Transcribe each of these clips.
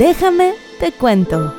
Déjame te cuento.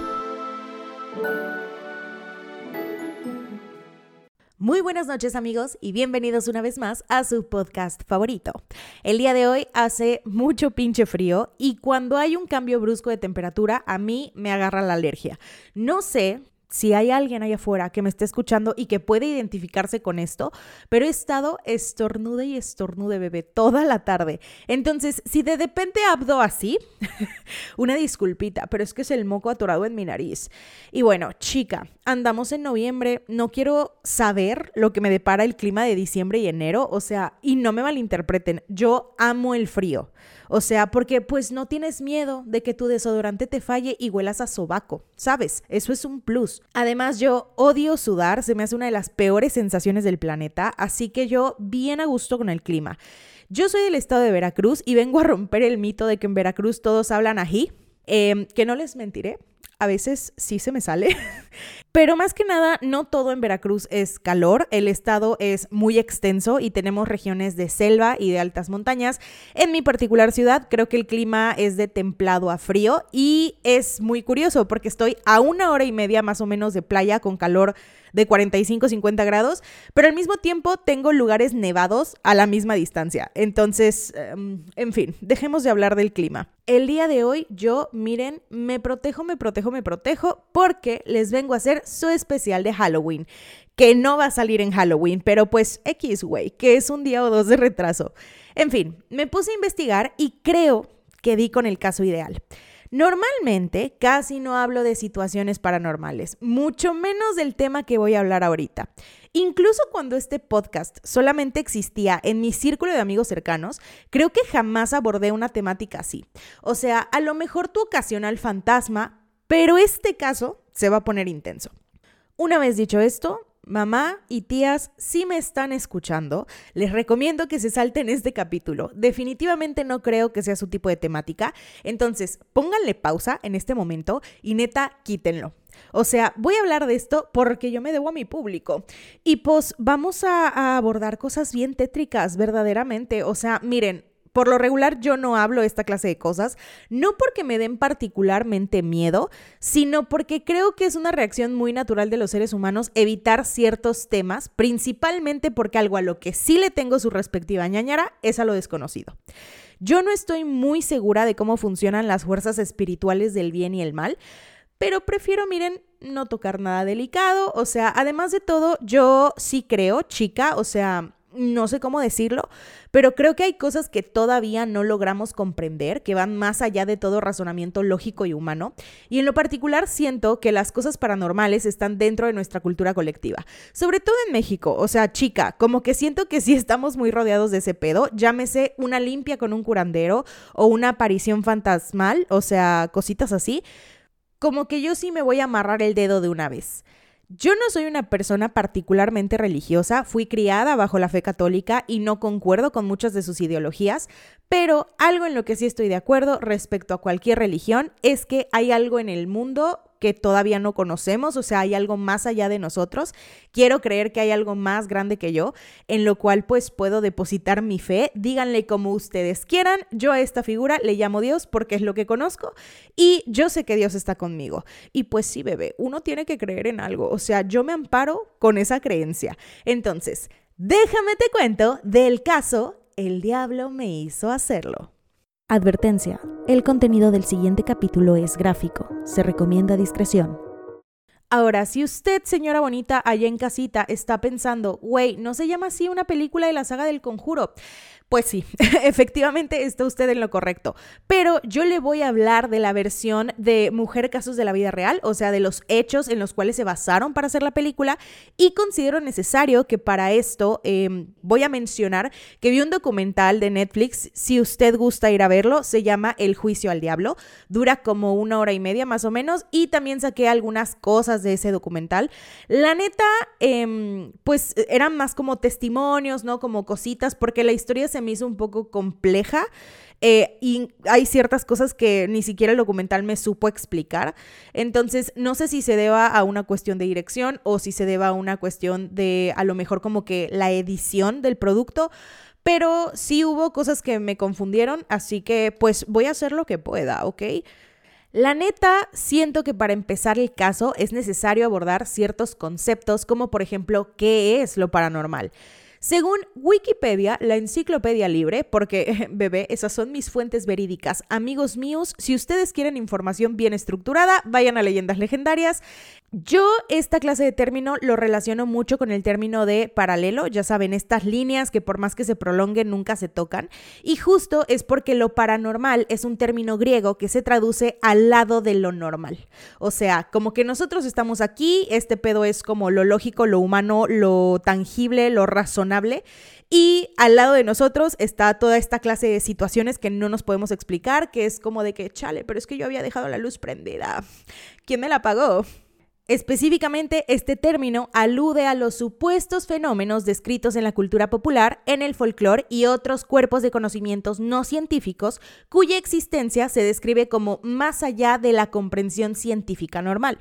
Muy buenas noches amigos y bienvenidos una vez más a su podcast favorito. El día de hoy hace mucho pinche frío y cuando hay un cambio brusco de temperatura a mí me agarra la alergia. No sé si hay alguien allá afuera que me esté escuchando y que puede identificarse con esto, pero he estado estornude y estornude, bebé, toda la tarde. Entonces, si de repente hablo así, una disculpita, pero es que es el moco atorado en mi nariz. Y bueno, chica, andamos en noviembre, no quiero saber lo que me depara el clima de diciembre y enero, o sea, y no me malinterpreten, yo amo el frío. O sea, porque pues no tienes miedo de que tu desodorante te falle y huelas a sobaco, ¿sabes? Eso es un plus. Además, yo odio sudar, se me hace una de las peores sensaciones del planeta, así que yo bien a gusto con el clima. Yo soy del estado de Veracruz y vengo a romper el mito de que en Veracruz todos hablan ají, em, que no les mentiré, a veces sí se me sale. Pero más que nada, no todo en Veracruz es calor. El estado es muy extenso y tenemos regiones de selva y de altas montañas. En mi particular ciudad, creo que el clima es de templado a frío y es muy curioso porque estoy a una hora y media más o menos de playa con calor de 45, 50 grados, pero al mismo tiempo tengo lugares nevados a la misma distancia. Entonces, em, en fin, dejemos de hablar del clima. El día de hoy yo, miren, me protejo, me protejo, me protejo porque les vengo a hacer su especial de Halloween, que no va a salir en Halloween, pero pues X, güey, que es un día o dos de retraso. En fin, me puse a investigar y creo que di con el caso ideal. Normalmente casi no hablo de situaciones paranormales, mucho menos del tema que voy a hablar ahorita. Incluso cuando este podcast solamente existía en mi círculo de amigos cercanos, creo que jamás abordé una temática así. O sea, a lo mejor tu ocasional fantasma, pero este caso se va a poner intenso. Una vez dicho esto, mamá y tías, si me están escuchando, les recomiendo que se salten este capítulo. Definitivamente no creo que sea su tipo de temática. Entonces, pónganle pausa en este momento y neta, quítenlo. O sea, voy a hablar de esto porque yo me debo a mi público. Y pues vamos a, a abordar cosas bien tétricas, verdaderamente. O sea, miren, por lo regular yo no hablo esta clase de cosas, no porque me den particularmente miedo, sino porque creo que es una reacción muy natural de los seres humanos evitar ciertos temas, principalmente porque algo a lo que sí le tengo su respectiva ñañara es a lo desconocido. Yo no estoy muy segura de cómo funcionan las fuerzas espirituales del bien y el mal, pero prefiero, miren, no tocar nada delicado, o sea, además de todo, yo sí creo, chica, o sea, no sé cómo decirlo, pero creo que hay cosas que todavía no logramos comprender, que van más allá de todo razonamiento lógico y humano. Y en lo particular siento que las cosas paranormales están dentro de nuestra cultura colectiva, sobre todo en México. O sea, chica, como que siento que sí estamos muy rodeados de ese pedo, llámese una limpia con un curandero o una aparición fantasmal, o sea, cositas así. Como que yo sí me voy a amarrar el dedo de una vez. Yo no soy una persona particularmente religiosa, fui criada bajo la fe católica y no concuerdo con muchas de sus ideologías, pero algo en lo que sí estoy de acuerdo respecto a cualquier religión es que hay algo en el mundo que todavía no conocemos, o sea, hay algo más allá de nosotros. Quiero creer que hay algo más grande que yo, en lo cual pues puedo depositar mi fe. Díganle como ustedes quieran, yo a esta figura le llamo Dios porque es lo que conozco y yo sé que Dios está conmigo. Y pues sí, bebé, uno tiene que creer en algo, o sea, yo me amparo con esa creencia. Entonces, déjame te cuento del caso El diablo me hizo hacerlo. Advertencia. El contenido del siguiente capítulo es gráfico. Se recomienda discreción. Ahora, si usted, señora bonita, allá en casita, está pensando, güey, ¿no se llama así una película de la saga del conjuro? Pues sí, efectivamente está usted en lo correcto. Pero yo le voy a hablar de la versión de Mujer Casos de la Vida Real, o sea, de los hechos en los cuales se basaron para hacer la película. Y considero necesario que para esto em, voy a mencionar que vi un documental de Netflix. Si usted gusta ir a verlo, se llama El Juicio al Diablo. Dura como una hora y media más o menos. Y también saqué algunas cosas de ese documental. La neta, em, pues eran más como testimonios, ¿no? Como cositas, porque la historia se me hizo un poco compleja. Eh, y hay ciertas cosas que ni siquiera el documental me supo explicar. Entonces, no sé si se deba a una cuestión de dirección o si se deba a una cuestión de a lo mejor como que la edición del producto. Pero sí hubo cosas que me confundieron, así que pues voy a hacer lo que pueda, ¿ok? La neta, siento que para empezar el caso es necesario abordar ciertos conceptos como por ejemplo, ¿qué es lo paranormal? Según Wikipedia, la enciclopedia libre, porque, bebé, esas son mis fuentes verídicas. Amigos míos, si ustedes quieren información bien estructurada, vayan a leyendas legendarias. Yo esta clase de término lo relaciono mucho con el término de paralelo, ya saben, estas líneas que por más que se prolonguen nunca se tocan, y justo es porque lo paranormal es un término griego que se traduce al lado de lo normal. O sea, como que nosotros estamos aquí, este pedo es como lo lógico, lo humano, lo tangible, lo razonable, y al lado de nosotros está toda esta clase de situaciones que no nos podemos explicar, que es como de que, chale, pero es que yo había dejado la luz prendida. ¿Quién me la apagó? Específicamente, este término alude a los supuestos fenómenos descritos en la cultura popular, en el folclore y otros cuerpos de conocimientos no científicos cuya existencia se describe como más allá de la comprensión científica normal.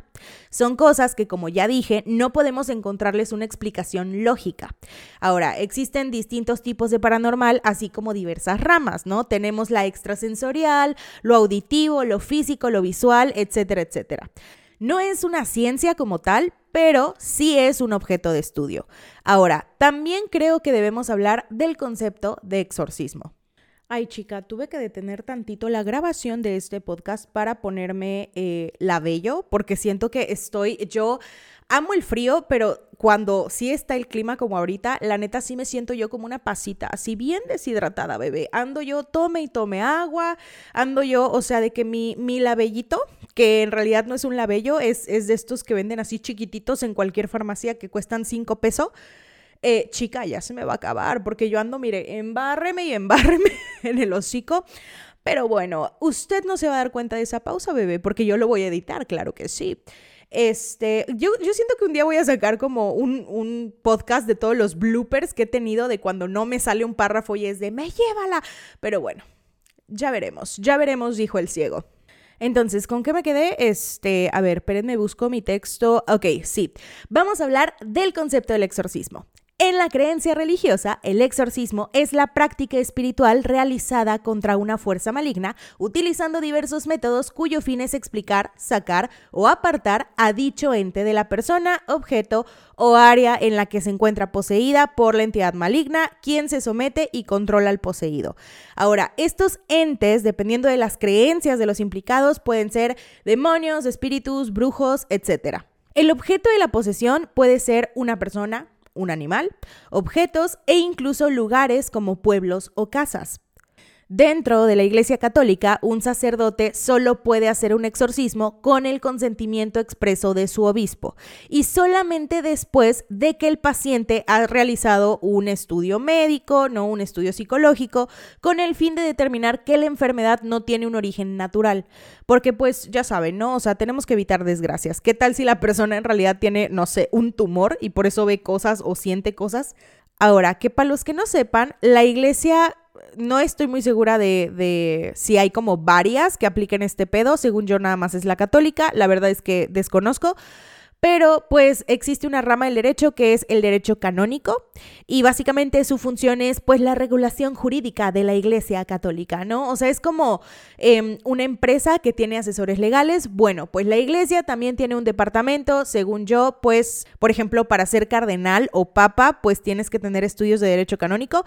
Son cosas que, como ya dije, no podemos encontrarles una explicación lógica. Ahora, existen distintos tipos de paranormal, así como diversas ramas, ¿no? Tenemos la extrasensorial, lo auditivo, lo físico, lo visual, etcétera, etcétera. No es una ciencia como tal, pero sí es un objeto de estudio. Ahora, también creo que debemos hablar del concepto de exorcismo. Ay, chica, tuve que detener tantito la grabación de este podcast para ponerme eh, la vello, porque siento que estoy, yo amo el frío, pero cuando sí está el clima como ahorita, la neta sí me siento yo como una pasita, así bien deshidratada, bebé. Ando yo, tome y tome agua, ando yo, o sea, de que mi, mi labellito, que en realidad no es un labello, es, es de estos que venden así chiquititos en cualquier farmacia que cuestan cinco pesos. Eh, chica, ya se me va a acabar, porque yo ando, mire, embárreme y embárreme en el hocico. Pero bueno, usted no se va a dar cuenta de esa pausa, bebé, porque yo lo voy a editar, claro que sí. Este, yo, yo siento que un día voy a sacar como un, un, podcast de todos los bloopers que he tenido de cuando no me sale un párrafo y es de me llévala. Pero bueno, ya veremos, ya veremos, dijo el ciego. Entonces, ¿con qué me quedé? Este, a ver, espérenme, busco mi texto. Ok, sí. Vamos a hablar del concepto del exorcismo. En la creencia religiosa, el exorcismo es la práctica espiritual realizada contra una fuerza maligna utilizando diversos métodos cuyo fin es explicar, sacar o apartar a dicho ente de la persona, objeto o área en la que se encuentra poseída por la entidad maligna, quien se somete y controla al poseído. Ahora, estos entes, dependiendo de las creencias de los implicados, pueden ser demonios, espíritus, brujos, etc. El objeto de la posesión puede ser una persona, un animal, objetos e incluso lugares como pueblos o casas. Dentro de la Iglesia Católica, un sacerdote solo puede hacer un exorcismo con el consentimiento expreso de su obispo y solamente después de que el paciente ha realizado un estudio médico, no un estudio psicológico, con el fin de determinar que la enfermedad no tiene un origen natural. Porque pues ya saben, ¿no? O sea, tenemos que evitar desgracias. ¿Qué tal si la persona en realidad tiene, no sé, un tumor y por eso ve cosas o siente cosas? Ahora, que para los que no sepan, la iglesia no estoy muy segura de, de, si hay como varias que apliquen este pedo. Según yo, nada más es la católica. La verdad es que desconozco. Pero pues existe una rama del derecho que es el derecho canónico y básicamente su función es pues la regulación jurídica de la Iglesia Católica, ¿no? O sea, es como em, una empresa que tiene asesores legales. Bueno, pues la Iglesia también tiene un departamento, según yo, pues, por ejemplo, para ser cardenal o papa, pues tienes que tener estudios de derecho canónico.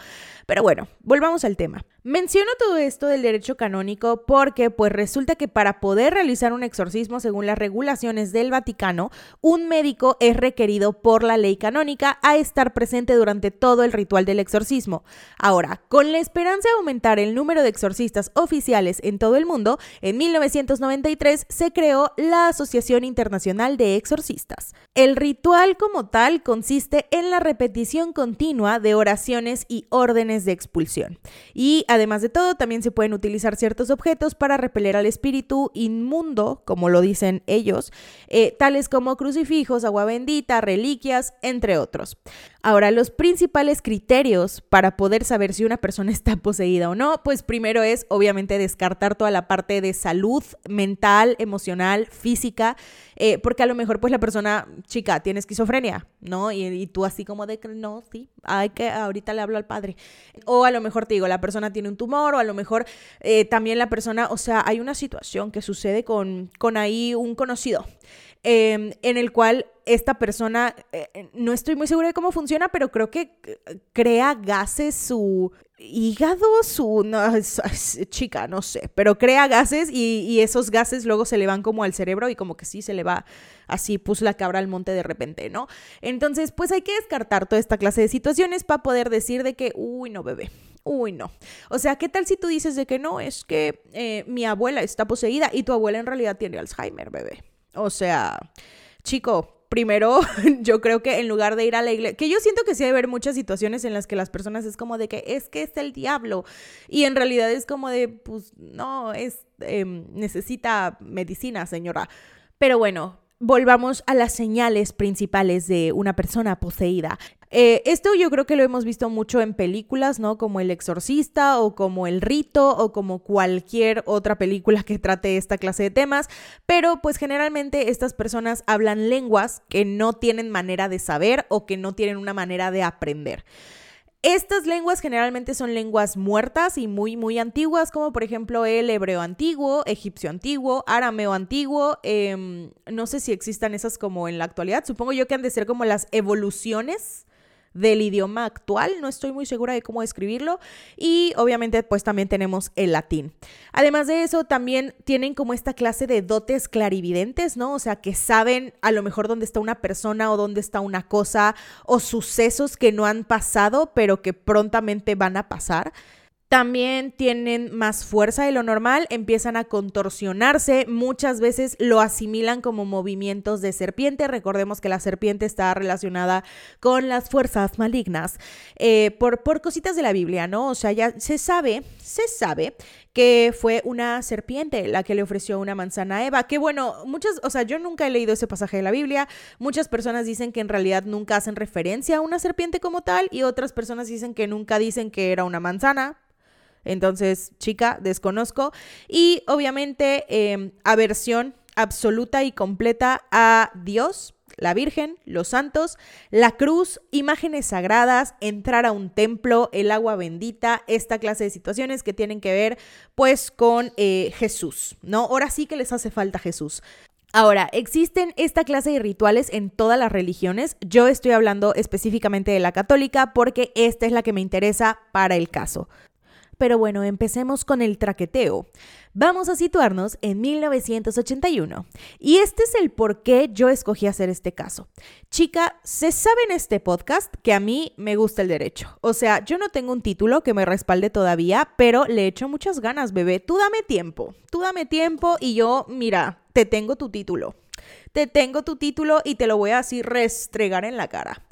Pero bueno, volvamos al tema. Menciono todo esto del derecho canónico porque pues resulta que para poder realizar un exorcismo según las regulaciones del Vaticano, un médico es requerido por la ley canónica a estar presente durante todo el ritual del exorcismo. Ahora, con la esperanza de aumentar el número de exorcistas oficiales en todo el mundo, en 1993 se creó la Asociación Internacional de Exorcistas. El ritual como tal consiste en la repetición continua de oraciones y órdenes de expulsión. Y Además de todo, también se pueden utilizar ciertos objetos para repeler al espíritu inmundo, como lo dicen ellos, eh, tales como crucifijos crucifijos, agua bendita, reliquias, entre otros. Ahora, los principales criterios para poder saber si una persona está poseída o no, pues primero es obviamente descartar toda la parte de salud mental, emocional, física, eh, porque a lo mejor pues la persona, chica, tiene esquizofrenia, ¿no? Y, tú así como de que no, sí, hay que, ahorita le hablo al padre. O a lo mejor te digo, la persona tiene un tumor, o a lo mejor eh, también la persona, o sea, hay una situación que sucede con, con ahí un conocido. Em, en el cual esta persona, eh, no estoy muy segura de cómo funciona, pero creo que crea gases su hígado, su no, chica, no sé, pero crea gases y, esos gases luego se le van como al cerebro y como que sí se le va así, puso la cabra al monte de repente, ¿no? Entonces, pues hay que descartar toda esta clase de situaciones para poder decir de que, uy, no, bebé, uy, no. O sea, ¿qué tal si tú dices de que no, es que eh, mi abuela está poseída y tu abuela en realidad tiene Alzheimer, bebé? O sea, chico, primero yo creo que en lugar de ir a la iglesia, que yo siento que sí hay haber muchas situaciones en las que las personas es como de que es que es el diablo y en realidad es como de, pues no, es, em, necesita medicina, señora. Pero bueno, volvamos a las señales principales de una persona poseída. Eh, esto yo creo que lo hemos visto mucho en películas, ¿no? Como El Exorcista o como El Rito o como cualquier otra película que trate esta clase de temas, pero pues generalmente estas personas hablan lenguas que no tienen manera de saber o que no tienen una manera de aprender. Estas lenguas generalmente son lenguas muertas y muy, muy antiguas, como por ejemplo el hebreo antiguo, egipcio antiguo, arameo antiguo. Em, no sé si existan esas como en la actualidad. Supongo yo que han de ser como las evoluciones del idioma actual, no estoy muy segura de cómo escribirlo, y obviamente pues también tenemos el latín. Además de eso, también tienen como esta clase de dotes clarividentes, ¿no? O sea, que saben a lo mejor dónde está una persona o dónde está una cosa o sucesos que no han pasado, pero que prontamente van a pasar también tienen más fuerza de lo normal, empiezan a contorsionarse, muchas veces lo asimilan como movimientos de serpiente, recordemos que la serpiente está relacionada con las fuerzas malignas, eh, por, por cositas de la Biblia, ¿no? O sea, ya se sabe, se sabe que fue una serpiente la que le ofreció una manzana a Eva, que bueno, muchas, o sea, yo nunca he leído ese pasaje de la Biblia, muchas personas dicen que en realidad nunca hacen referencia a una serpiente como tal y otras personas dicen que nunca dicen que era una manzana, entonces, chica, desconozco. Y obviamente, em, aversión absoluta y completa a Dios, la Virgen, los santos, la cruz, imágenes sagradas, entrar a un templo, el agua bendita, esta clase de situaciones que tienen que ver pues con eh, Jesús, ¿no? Ahora sí que les hace falta Jesús. Ahora, existen esta clase de rituales en todas las religiones. Yo estoy hablando específicamente de la católica porque esta es la que me interesa para el caso. Pero bueno, empecemos con el traqueteo. Vamos a situarnos en 1981. Y este es el por qué yo escogí hacer este caso. Chica, se sabe en este podcast que a mí me gusta el derecho. O sea, yo no tengo un título que me respalde todavía, pero le echo muchas ganas, bebé. Tú dame tiempo. Tú dame tiempo y yo, mira, te tengo tu título. Te tengo tu título y te lo voy a así restregar en la cara.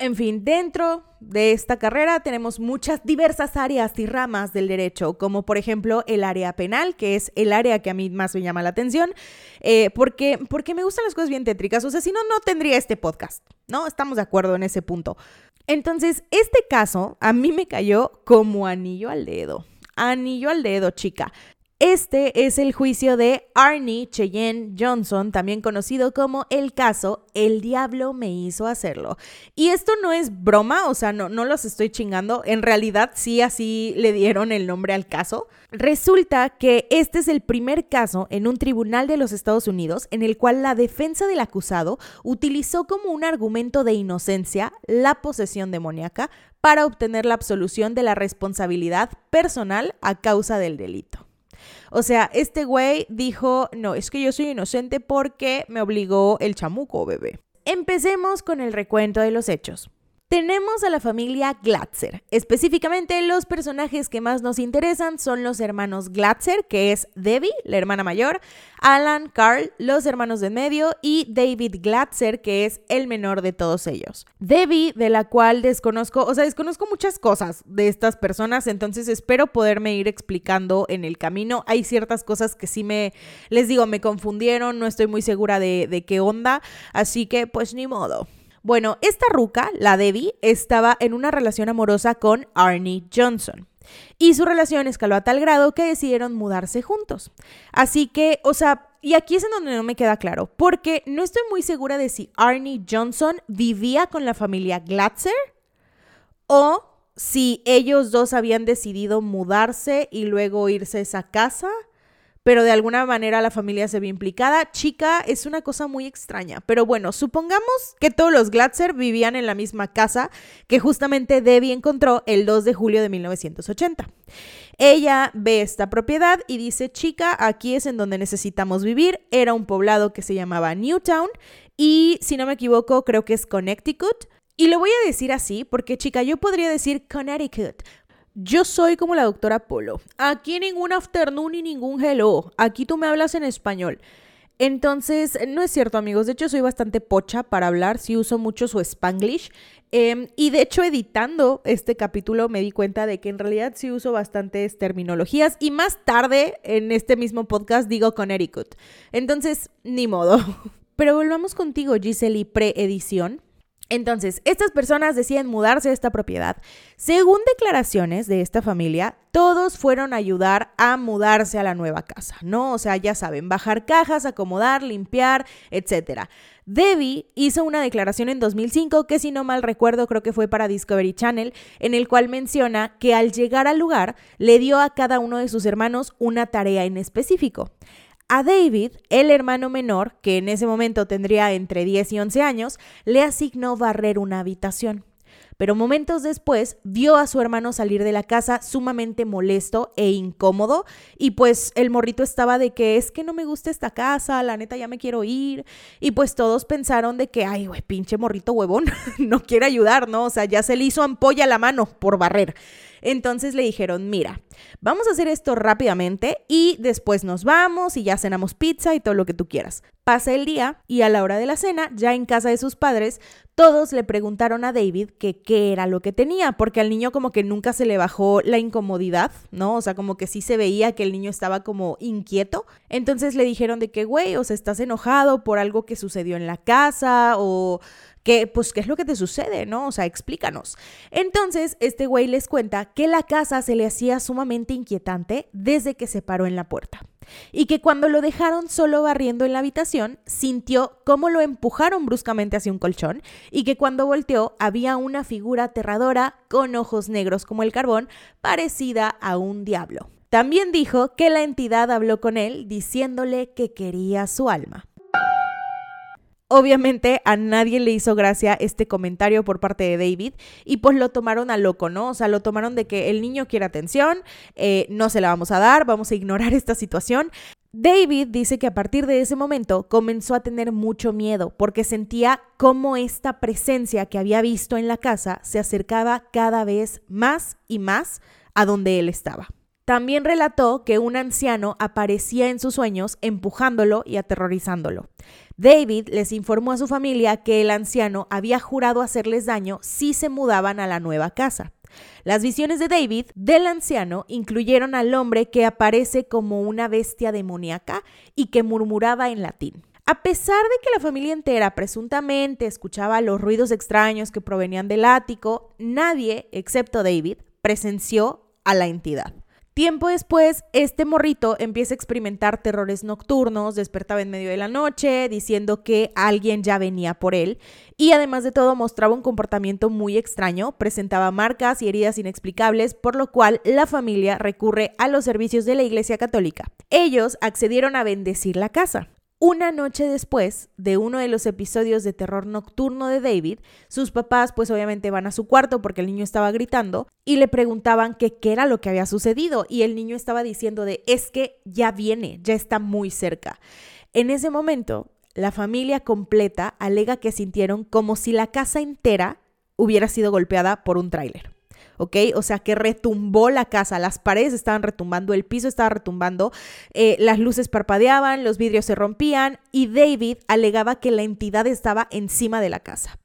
En fin, dentro de esta carrera tenemos muchas diversas áreas y ramas del derecho, como por ejemplo el área penal, que es el área que a mí más me llama la atención, eh, porque, porque me gustan las cosas bien tétricas. O sea, si no, no tendría este podcast, ¿no? Estamos de acuerdo en ese punto. Entonces, este caso a mí me cayó como anillo al dedo. Anillo al dedo, chica. Este es el juicio de Arnie Cheyenne Johnson, también conocido como el caso El diablo me hizo hacerlo. Y esto no es broma, o sea, no, los estoy chingando, en realidad sí así le dieron el nombre al caso. Resulta que este es el primer caso en un tribunal de los Estados Unidos en el cual la defensa del acusado utilizó como un argumento de inocencia la posesión demoníaca para obtener la absolución de la responsabilidad personal a causa del delito. O sea, este güey dijo, no, es que yo soy inocente porque me obligó el chamuco, bebé. Empecemos con el recuento de los hechos. Tenemos a la familia Glatzer. Específicamente, los personajes que más nos interesan son los hermanos Glatzer, que es Debbie, la hermana mayor, Alan, Carl, los hermanos de medio, y David Glatzer, que es el menor de todos ellos. Debbie, de la cual desconozco, o sea, desconozco muchas cosas de estas personas, entonces espero poderme ir explicando en el camino. Hay ciertas cosas que sí me, les digo, me confundieron, no estoy muy segura de, de qué onda, así que pues ni modo. Bueno, esta ruca, la Debbie, estaba en una relación amorosa con Arnie Johnson. Y su relación escaló a tal grado que decidieron mudarse juntos. Así que, o sea, y aquí es en donde no me queda claro, porque no estoy muy segura de si Arnie Johnson vivía con la familia Glatzer o si ellos dos habían decidido mudarse y luego irse a esa casa pero de alguna manera la familia se ve implicada. Chica es una cosa muy extraña, pero bueno, supongamos que todos los Glatzer vivían en la misma casa que justamente Debbie encontró el 2 de julio de 1980. Ella ve esta propiedad y dice, chica, aquí es en donde necesitamos vivir. Era un poblado que se llamaba Newtown y, si no me equivoco, creo que es Connecticut. Y lo voy a decir así porque, chica, yo podría decir Connecticut, yo soy como la doctora Polo. Aquí ningún afternoon ni ningún hello. Aquí tú me hablas en español. Entonces, no es cierto, amigos. De hecho, soy bastante pocha para hablar. Sí uso mucho su spanglish. Em, y de hecho, editando este capítulo me di cuenta de que en realidad sí uso bastantes terminologías. Y más tarde, en este mismo podcast, digo Connecticut. Entonces, ni modo. Pero volvamos contigo, Giselle, pre-edición. Entonces, estas personas deciden mudarse a esta propiedad. Según declaraciones de esta familia, todos fueron a ayudar a mudarse a la nueva casa, ¿no? O sea, ya saben, bajar cajas, acomodar, limpiar, etc. Debbie hizo una declaración en 2005 que si no mal recuerdo creo que fue para Discovery Channel, en el cual menciona que al llegar al lugar le dio a cada uno de sus hermanos una tarea en específico. A David, el hermano menor, que en ese momento tendría entre 10 y 11 años, le asignó barrer una habitación. Pero momentos después vio a su hermano salir de la casa sumamente molesto e incómodo y pues el morrito estaba de que es que no me gusta esta casa, la neta ya me quiero ir y pues todos pensaron de que ay güey, pinche morrito huevón, no quiere ayudar, ¿no? O sea, ya se le hizo ampolla la mano por barrer. Entonces le dijeron, mira, vamos a hacer esto rápidamente y después nos vamos y ya cenamos pizza y todo lo que tú quieras. Pasa el día y a la hora de la cena, ya en casa de sus padres, todos le preguntaron a David que qué era lo que tenía, porque al niño como que nunca se le bajó la incomodidad, ¿no? O sea, como que sí se veía que el niño estaba como inquieto. Entonces le dijeron de que, güey, o sea, estás enojado por algo que sucedió en la casa o que, pues, ¿qué es lo que te sucede, no? O sea, explícanos. Entonces, este güey les cuenta que la casa se le hacía sumamente inquietante desde que se paró en la puerta. Y que cuando lo dejaron solo barriendo en la habitación, sintió cómo lo empujaron bruscamente hacia un colchón y que cuando volteó había una figura aterradora con ojos negros como el carbón, parecida a un diablo. También dijo que la entidad habló con él diciéndole que quería su alma. Obviamente a nadie le hizo gracia este comentario por parte de David y pues lo tomaron a loco, ¿no? O sea, lo tomaron de que el niño quiere atención, eh, no se la vamos a dar, vamos a ignorar esta situación. David dice que a partir de ese momento comenzó a tener mucho miedo porque sentía cómo esta presencia que había visto en la casa se acercaba cada vez más y más a donde él estaba. También relató que un anciano aparecía en sus sueños empujándolo y aterrorizándolo. David les informó a su familia que el anciano había jurado hacerles daño si se mudaban a la nueva casa. Las visiones de David del anciano incluyeron al hombre que aparece como una bestia demoníaca y que murmuraba en latín. A pesar de que la familia entera presuntamente escuchaba los ruidos extraños que provenían del ático, nadie, excepto David, presenció a la entidad. Tiempo después, este morrito empieza a experimentar terrores nocturnos, despertaba en medio de la noche, diciendo que alguien ya venía por él, y además de todo mostraba un comportamiento muy extraño, presentaba marcas y heridas inexplicables, por lo cual la familia recurre a los servicios de la Iglesia Católica. Ellos accedieron a bendecir la casa. Una noche después de uno de los episodios de terror nocturno de David, sus papás pues obviamente van a su cuarto porque el niño estaba gritando y le preguntaban qué era lo que había sucedido y el niño estaba diciendo de es que ya viene, ya está muy cerca. En ese momento, la familia completa alega que sintieron como si la casa entera hubiera sido golpeada por un tráiler. ¿Ok? O sea, que retumbó la casa, las paredes estaban retumbando, el piso estaba retumbando, eh, las luces parpadeaban, los vidrios se rompían y David alegaba que la entidad estaba encima de la casa.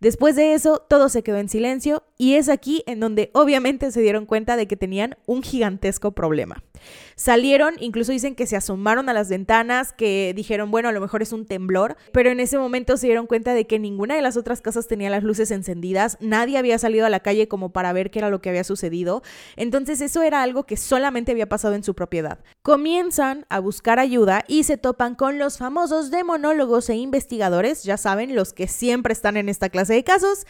Después de eso, todo se quedó en silencio y es aquí en donde obviamente se dieron cuenta de que tenían un gigantesco problema. Salieron, incluso dicen que se asomaron a las ventanas, que dijeron, bueno, a lo mejor es un temblor, pero en ese momento se dieron cuenta de que ninguna de las otras casas tenía las luces encendidas, nadie había salido a la calle como para ver qué era lo que había sucedido, entonces eso era algo que solamente había pasado en su propiedad. Comienzan a buscar ayuda y se topan con los famosos demonólogos e investigadores, ya saben, los que siempre están en esta clase de casos,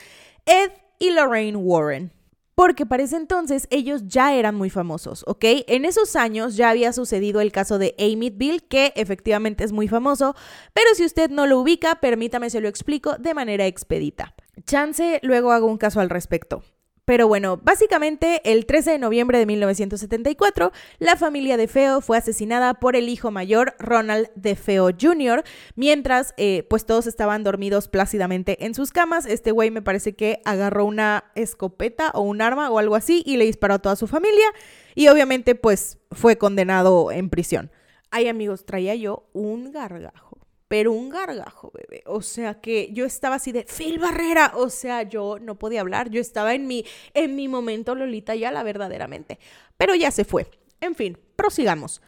Ed y Lorraine Warren porque para ese entonces ellos ya eran muy famosos, ¿ok? En esos años ya había sucedido el caso de Bill, que efectivamente es muy famoso, pero si usted no lo ubica, permítame se lo explico de manera expedita. Chance, luego hago un caso al respecto. Pero bueno, básicamente el 13 de noviembre de 1974, la familia de Feo fue asesinada por el hijo mayor, Ronald de Feo Jr., mientras eh, pues todos estaban dormidos plácidamente en sus camas. Este güey me parece que agarró una escopeta o un arma o algo así y le disparó a toda su familia y obviamente pues fue condenado en prisión. Ay amigos, traía yo un gargajo pero un gargajo, bebé. O sea que yo estaba así de Phil Barrera, o sea, yo no podía hablar, yo estaba en mi en mi momento Lolita ya la verdaderamente, pero ya se fue. En fin, prosigamos.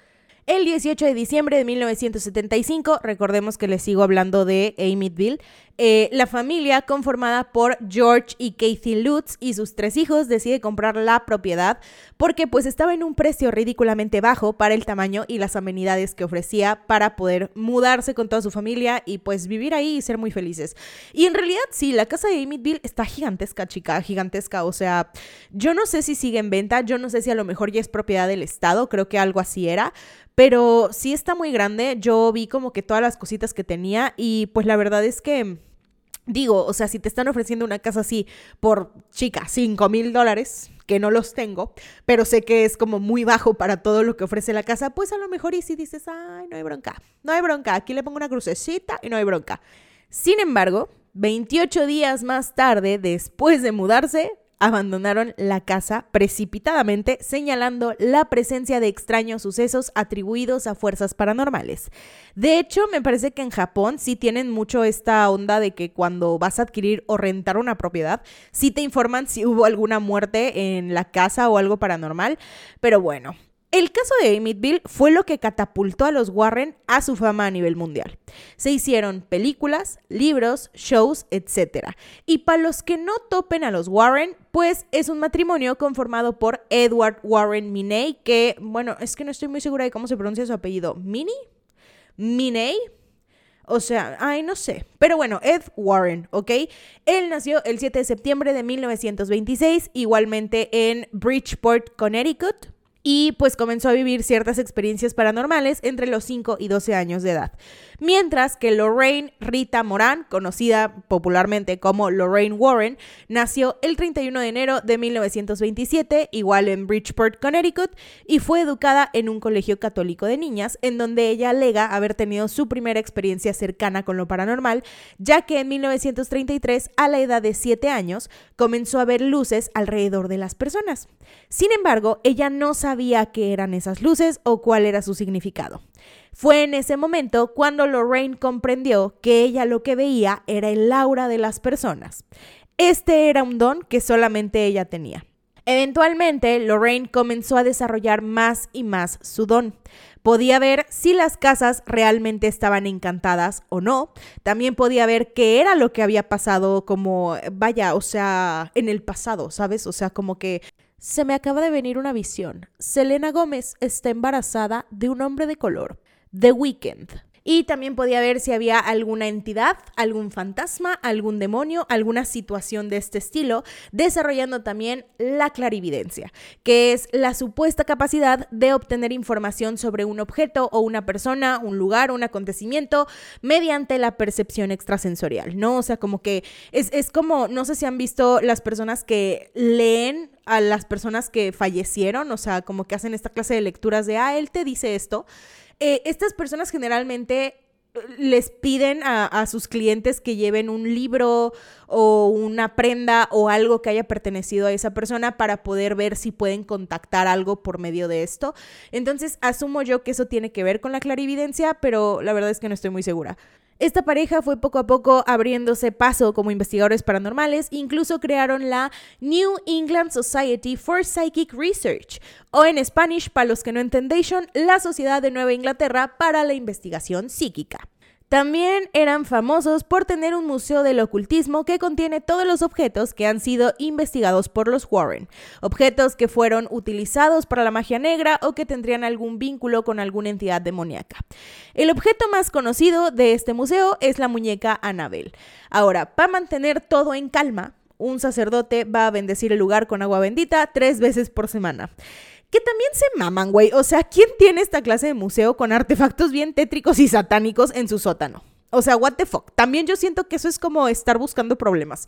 El 18 de diciembre de 1975, recordemos que les sigo hablando de Amytville, eh, la familia conformada por George y Kathy Lutz y sus tres hijos decide comprar la propiedad porque pues estaba en un precio ridículamente bajo para el tamaño y las amenidades que ofrecía para poder mudarse con toda su familia y pues vivir ahí y ser muy felices. Y en realidad sí, la casa de Amytville está gigantesca, chica, gigantesca. O sea, yo no sé si sigue en venta, yo no sé si a lo mejor ya es propiedad del Estado, creo que algo así era pero sí está muy grande. Yo vi como que todas las cositas que tenía y pues la verdad es que... Digo, o sea, si te están ofreciendo una casa así por, chica, 5 mil dólares, que no los tengo, pero sé que es como muy bajo para todo lo que ofrece la casa, pues a lo mejor y si dices, ay, no hay bronca, no hay bronca, aquí le pongo una crucecita y no hay bronca. Sin embargo, 28 días más tarde, después de mudarse, abandonaron la casa precipitadamente, señalando la presencia de extraños sucesos atribuidos a fuerzas paranormales. De hecho, me parece que en Japón sí tienen mucho esta onda de que cuando vas a adquirir o rentar una propiedad, sí te informan si hubo alguna muerte en la casa o algo paranormal, pero bueno, el caso de Amityville fue lo que catapultó a los Warren a su fama a nivel mundial. Se hicieron películas, libros, shows, etc. Y para los que no topen a los Warren, pues es un matrimonio conformado por Edward Warren Miney, que, bueno, es que no estoy muy segura de cómo se pronuncia su apellido. ¿Mini? ¿Miney? O sea, ay, no sé. Pero bueno, Ed Warren, ¿ok? Él nació el 7 de septiembre de 1926, igualmente en Bridgeport, Connecticut y pues comenzó a vivir ciertas experiencias paranormales entre los 5 y 12 años de edad. Mientras que Lorraine Rita Moran, conocida popularmente como Lorraine Warren, nació el 31 de enero de 1927, igual en Bridgeport, Connecticut, y fue educada en un colegio católico de niñas, en donde ella alega haber tenido su primera experiencia cercana con lo paranormal, ya que en 1933, a la edad de 7 años, comenzó a ver luces alrededor de las personas. Sin embargo, ella no sabía sabía qué eran esas luces o cuál era su significado. Fue en ese momento cuando Lorraine comprendió que ella lo que veía era el aura de las personas. Este era un don que solamente ella tenía. Eventualmente, Lorraine comenzó a desarrollar más y más su don. Podía ver si las casas realmente estaban encantadas o no. También podía ver qué era lo que había pasado como, vaya, o sea, en el pasado, ¿sabes? O sea, como que se me acaba de venir una visión. Selena Gómez está embarazada de un hombre de color. The Weeknd. Y también podía ver si había alguna entidad, algún fantasma, algún demonio, alguna situación de este estilo, desarrollando también la clarividencia, que es la supuesta capacidad de obtener información sobre un objeto o una persona, un lugar, un acontecimiento, mediante la percepción extrasensorial, ¿no? O sea, como que es, es como, no sé si han visto las personas que leen a las personas que fallecieron, o sea, como que hacen esta clase de lecturas de, ah, él te dice esto. Eh, estas personas generalmente les piden a, sus clientes que lleven un libro o una prenda o algo que haya pertenecido a esa persona para poder ver si pueden contactar algo por medio de esto. Entonces, asumo yo que eso tiene que ver con la clarividencia, pero la verdad es que no estoy muy segura. Esta pareja fue poco a poco abriéndose paso como investigadores paranormales, incluso crearon la New England Society for Psychic Research, o en Spanish, para los que no entendéis, la Sociedad de Nueva Inglaterra para la Investigación Psíquica. También eran famosos por tener un museo del ocultismo que contiene todos los objetos que han sido investigados por los Warren, objetos que fueron utilizados para la magia negra o que tendrían algún vínculo con alguna entidad demoníaca. El objeto más conocido de este museo es la muñeca Annabel. Ahora, para mantener todo en calma, un sacerdote va a bendecir el lugar con agua bendita tres veces por semana que también se maman, güey. O sea, ¿quién tiene esta clase de museo con artefactos bien tétricos y satánicos en su sótano? O sea, what the fuck. También yo siento que eso es como estar buscando problemas.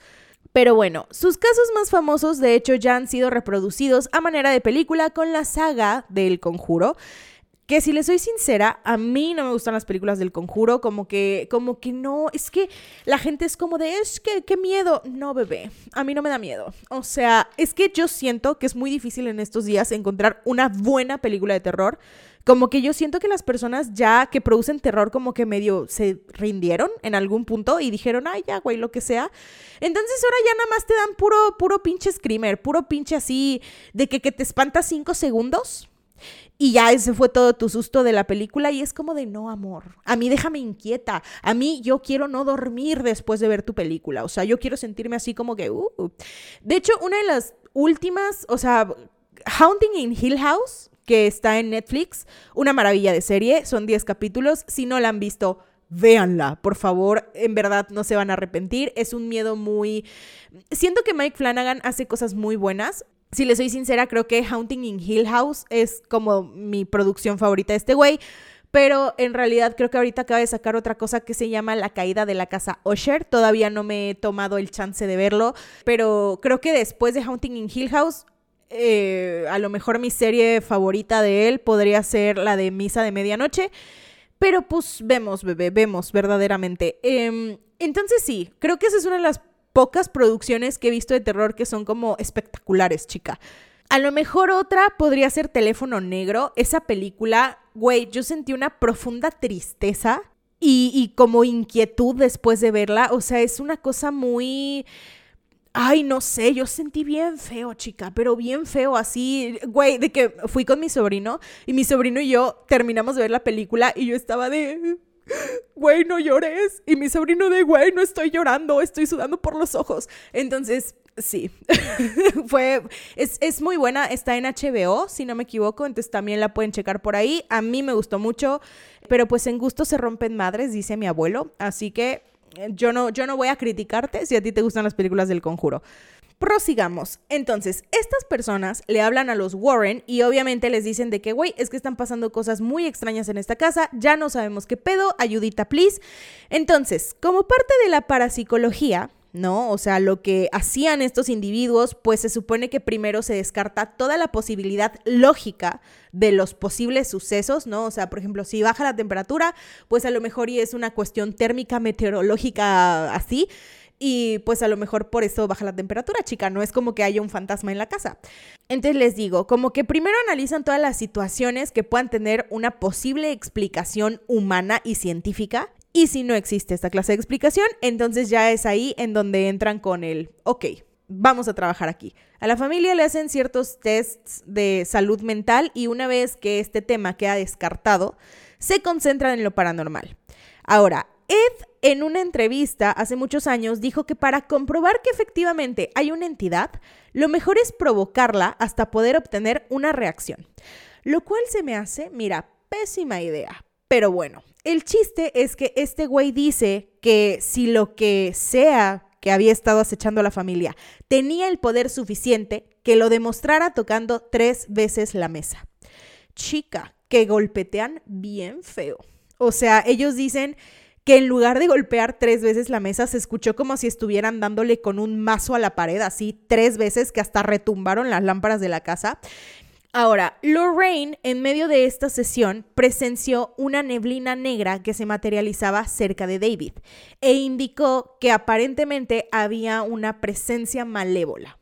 Pero bueno, sus casos más famosos de hecho ya han sido reproducidos a manera de película con la saga del conjuro que si le soy sincera, a mí no me gustan las películas del conjuro, como que, como que no, es que la gente es como de, es que, qué miedo. No, bebé, a mí no me da miedo. O sea, es que yo siento que es muy difícil en estos días encontrar una buena película de terror. Como que yo siento que las personas ya que producen terror como que medio se rindieron en algún punto y dijeron, ay, ya, güey, lo que sea. Entonces ahora ya nada más te dan puro, puro pinche screamer, puro pinche así de que, que te espanta cinco segundos y ya ese fue todo tu susto de la película y es como de no, amor. A mí déjame inquieta. A mí yo quiero no dormir después de ver tu película. O sea, yo quiero sentirme así como que... Uh. De hecho, una de las últimas, o sea, Haunting in Hill House, que está en Netflix, una maravilla de serie, son 10 capítulos. Si no la han visto, véanla, por favor, en verdad no se van a arrepentir. Es un miedo muy... Siento que Mike Flanagan hace cosas muy buenas si le soy sincera, creo que Haunting in Hill House es como mi producción favorita de este güey. Pero en realidad creo que ahorita acaba de sacar otra cosa que se llama La caída de la casa Usher. Todavía no me he tomado el chance de verlo. Pero creo que después de Haunting in Hill House, eh, a lo mejor mi serie favorita de él podría ser la de Misa de Medianoche. Pero pues vemos, bebé, vemos verdaderamente. Em, entonces sí, creo que esa es una de las pocas producciones que he visto de terror que son como espectaculares, chica. A lo mejor otra podría ser Teléfono Negro. Esa película, güey, yo sentí una profunda tristeza y, y, como inquietud después de verla. O sea, es una cosa muy... Ay, no sé, yo sentí bien feo, chica, pero bien feo, así, güey, de que fui con mi sobrino y mi sobrino y yo terminamos de ver la película y yo estaba de, güey, no llores. Y mi sobrino de, güey, no estoy llorando, estoy sudando por los ojos. Entonces, sí, fue, es, es, muy buena, está en HBO, si no me equivoco, entonces también la pueden checar por ahí. A mí me gustó mucho, pero pues en gusto se rompen madres, dice mi abuelo. Así que eh, yo no, yo no voy a criticarte si a ti te gustan las películas del conjuro. Prosigamos. Entonces, estas personas le hablan a los Warren y obviamente les dicen de que, güey, es que están pasando cosas muy extrañas en esta casa, ya no sabemos qué pedo, ayudita, please. Entonces, como parte de la parapsicología, ¿no? O sea, lo que hacían estos individuos, pues se supone que primero se descarta toda la posibilidad lógica de los posibles sucesos, ¿no? O sea, por ejemplo, si baja la temperatura, pues a lo mejor y es una cuestión térmica, meteorológica así y pues a lo mejor por eso baja la temperatura, chica, no es como que haya un fantasma en la casa. Entonces les digo, como que primero analizan todas las situaciones que puedan tener una posible explicación humana y científica. Y si no existe esta clase de explicación, entonces ya es ahí en donde entran con el, ok, vamos a trabajar aquí. A la familia le hacen ciertos tests de salud mental y una vez que este tema queda descartado, se concentran en lo paranormal. Ahora, Ed en una entrevista hace muchos años dijo que para comprobar que efectivamente hay una entidad, lo mejor es provocarla hasta poder obtener una reacción. Lo cual se me hace, mira, pésima idea. Pero bueno, el chiste es que este güey dice que si lo que sea que había estado acechando a la familia tenía el poder suficiente, que lo demostrara tocando tres veces la mesa. Chica, que golpetean bien feo. O sea, ellos dicen que en lugar de golpear tres veces la mesa, se escuchó como si estuvieran dándole con un mazo a la pared, así tres veces que hasta retumbaron las lámparas de la casa. Ahora, Lorraine, en medio de esta sesión, presenció una neblina negra que se materializaba cerca de David e indicó que aparentemente había una presencia malévola.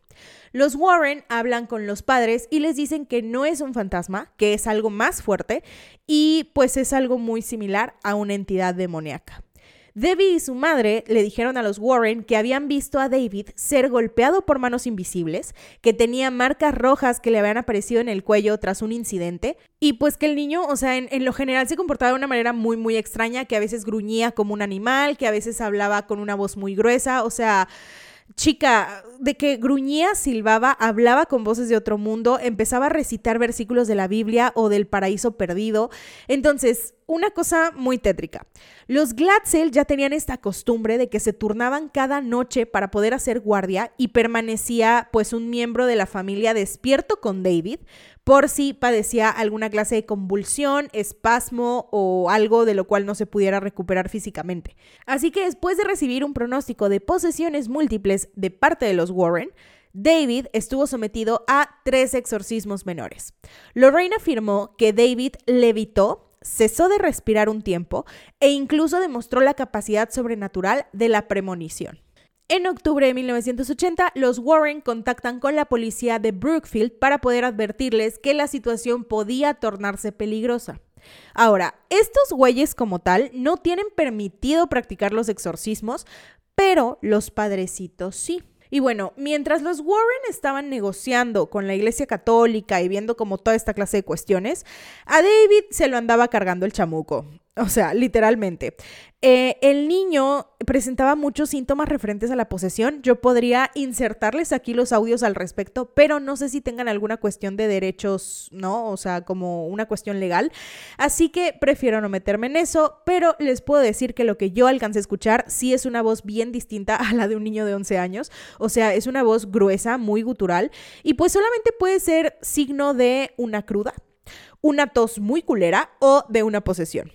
Los Warren hablan con los padres y les dicen que no es un fantasma, que es algo más fuerte y pues es algo muy similar a una entidad demoníaca. Debbie y su madre le dijeron a los Warren que habían visto a David ser golpeado por manos invisibles, que tenía marcas rojas que le habían aparecido en el cuello tras un incidente, y pues que el niño, o sea, en, lo general se comportaba de una manera muy, muy extraña, que a veces gruñía como un animal, que a veces hablaba con una voz muy gruesa, o sea chica, de que gruñía, silbaba, hablaba con voces de otro mundo, empezaba a recitar versículos de la Biblia o del paraíso perdido. Entonces, una cosa muy tétrica. Los Glatzel ya tenían esta costumbre de que se turnaban cada noche para poder hacer guardia y permanecía pues un miembro de la familia despierto con David por si padecía alguna clase de convulsión, espasmo o algo de lo cual no se pudiera recuperar físicamente. Así que después de recibir un pronóstico de posesiones múltiples de parte de los Warren, David estuvo sometido a tres exorcismos menores. Lorraine afirmó que David levitó, cesó de respirar un tiempo e incluso demostró la capacidad sobrenatural de la premonición. En octubre de 1980, los Warren contactan con la policía de Brookfield para poder advertirles que la situación podía tornarse peligrosa. Ahora, estos güeyes como tal no tienen permitido practicar los exorcismos, pero los padrecitos sí. Y bueno, mientras los Warren estaban negociando con la Iglesia Católica y viendo como toda esta clase de cuestiones, a David se lo andaba cargando el chamuco. O sea, literalmente. Eh, el niño presentaba muchos síntomas referentes a la posesión. Yo podría insertarles aquí los audios al respecto, pero no sé si tengan alguna cuestión de derechos, ¿no? O sea, como una cuestión legal. Así que prefiero no meterme en eso, pero les puedo decir que lo que yo alcancé a escuchar sí es una voz bien distinta a la de un niño de 11 años. O sea, es una voz gruesa, muy gutural, y pues solamente puede ser signo de una cruda una tos muy culera o de una posesión.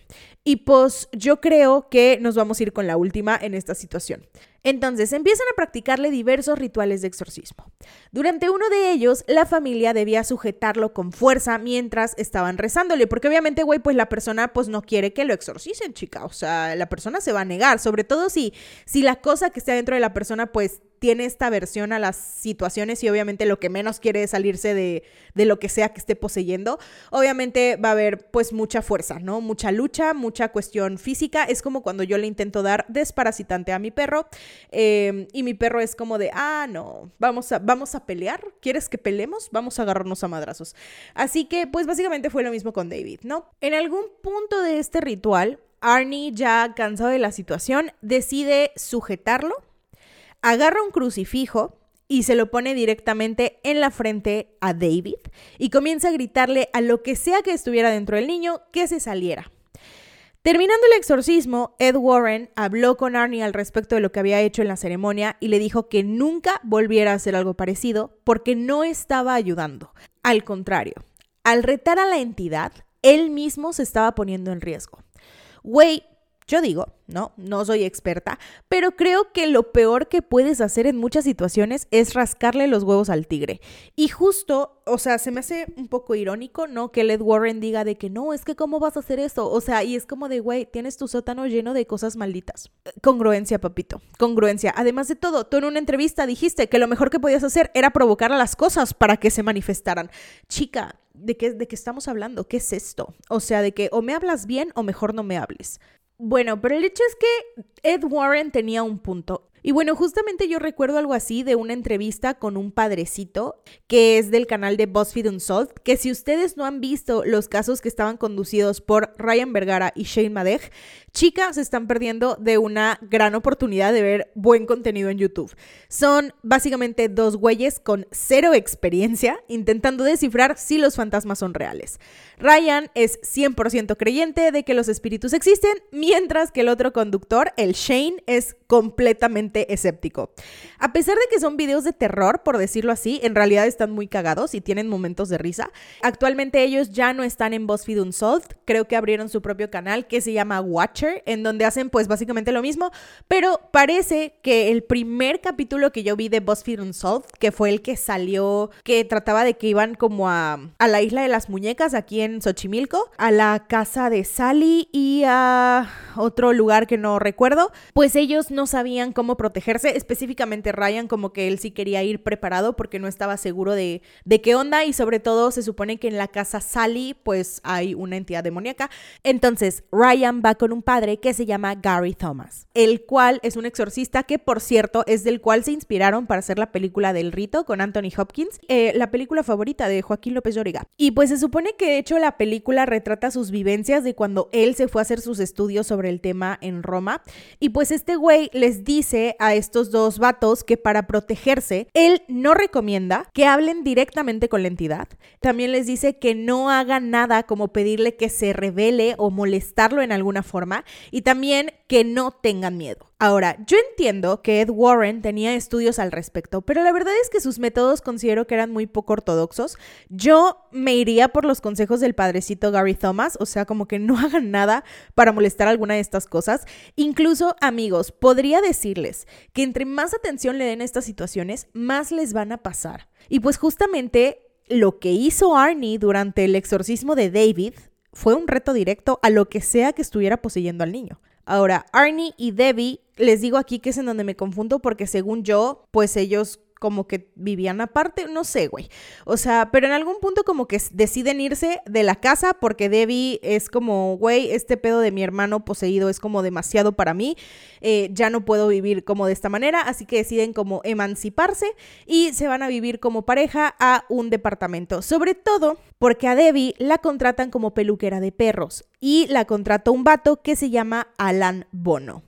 Y pues yo creo que nos vamos a ir con la última en esta situación. Entonces empiezan a practicarle diversos rituales de exorcismo. Durante uno de ellos, la familia debía sujetarlo con fuerza mientras estaban rezándole, porque obviamente, güey, pues la persona pues no quiere que lo exorcisen, chica. O sea, la persona se va a negar, sobre todo si, si la cosa que está dentro de la persona pues tiene esta versión a las situaciones y obviamente lo que menos quiere es salirse de, de, lo que sea que esté poseyendo, obviamente va a haber pues mucha fuerza, ¿no? Mucha lucha, mucha cuestión física. Es como cuando yo le intento dar desparasitante a mi perro em, y mi perro es como de, ah, no, vamos a, vamos a pelear, ¿quieres que peleemos? Vamos a agarrarnos a madrazos. Así que pues básicamente fue lo mismo con David, ¿no? En algún punto de este ritual, Arnie, ya cansado de la situación, decide sujetarlo agarra un crucifijo y se lo pone directamente en la frente a David y comienza a gritarle a lo que sea que estuviera dentro del niño que se saliera. Terminando el exorcismo, Ed Warren habló con Arnie al respecto de lo que había hecho en la ceremonia y le dijo que nunca volviera a hacer algo parecido porque no estaba ayudando. Al contrario, al retar a la entidad, él mismo se estaba poniendo en riesgo. Güey, yo digo, no, no soy experta, pero creo que lo peor que puedes hacer en muchas situaciones es rascarle los huevos al tigre. Y justo, o sea, se me hace un poco irónico, ¿no? Que Led Warren diga de que no, es que cómo vas a hacer eso. O sea, y es como de, güey, tienes tu sótano lleno de cosas malditas. Congruencia, papito, congruencia. Además de todo, tú en una entrevista dijiste que lo mejor que podías hacer era provocar a las cosas para que se manifestaran. Chica, ¿de qué, ¿de qué estamos hablando? ¿Qué es esto? O sea, de que o me hablas bien o mejor no me hables. Bueno, pero el hecho es que Ed Warren tenía un punto. Y bueno, justamente yo recuerdo algo así de una entrevista con un padrecito que es del canal de BuzzFeed Unsolved, que si ustedes no han visto los casos que estaban conducidos por Ryan Vergara y Shane Madej, chicas se están perdiendo de una gran oportunidad de ver buen contenido en YouTube. Son básicamente dos güeyes con cero experiencia intentando descifrar si los fantasmas son reales. Ryan es 100% creyente de que los espíritus existen, mientras que el otro conductor, el Shane, es completamente escéptico. A pesar de que son videos de terror, por decirlo así, en realidad están muy cagados y tienen momentos de risa. Actualmente ellos ya no están en BuzzFeed Unsolved, creo que abrieron su propio canal que se llama Watcher, en donde hacen pues básicamente lo mismo, pero parece que el primer capítulo que yo vi de BuzzFeed Unsolved, que fue el que salió, que trataba de que iban como a, a la isla de las muñecas aquí en Xochimilco, a la casa de Sally y a otro lugar que no recuerdo, pues ellos no sabían cómo protegerse, específicamente Ryan como que él sí quería ir preparado porque no estaba seguro de, de qué onda y sobre todo se supone que en la casa Sally pues hay una entidad demoníaca. Entonces Ryan va con un padre que se llama Gary Thomas, el cual es un exorcista que por cierto es del cual se inspiraron para hacer la película del rito con Anthony Hopkins, eh, la película favorita de Joaquín López Lloriga. Y pues se supone que de hecho la película retrata sus vivencias de cuando él se fue a hacer sus estudios sobre el tema en Roma. Y pues este güey les dice a estos dos vatos que para protegerse, él no recomienda que hablen directamente con la entidad. También les dice que no hagan nada como pedirle que se revele o molestarlo en alguna forma. Y también que no tengan miedo. Ahora, yo entiendo que Ed Warren tenía estudios al respecto, pero la verdad es que sus métodos considero que eran muy poco ortodoxos. Yo me iría por los consejos del padrecito Gary Thomas, o sea, como que no hagan nada para molestar alguna de estas cosas. Incluso, amigos, podría decirles que entre más atención le den a estas situaciones, más les van a pasar. Y pues justamente lo que hizo Arnie durante el exorcismo de David fue un reto directo a lo que sea que estuviera poseyendo al niño. Ahora, Arnie y Debbie, les digo aquí que es en donde me confundo porque según yo, pues ellos como que vivían aparte, no sé, güey. O sea, pero en algún punto como que deciden irse de la casa porque Debbie es como, güey, este pedo de mi hermano poseído es como demasiado para mí, eh, ya no puedo vivir como de esta manera, así que deciden como emanciparse y se van a vivir como pareja a un departamento. Sobre todo porque a Debbie la contratan como peluquera de perros y la contrata un vato que se llama Alan Bono.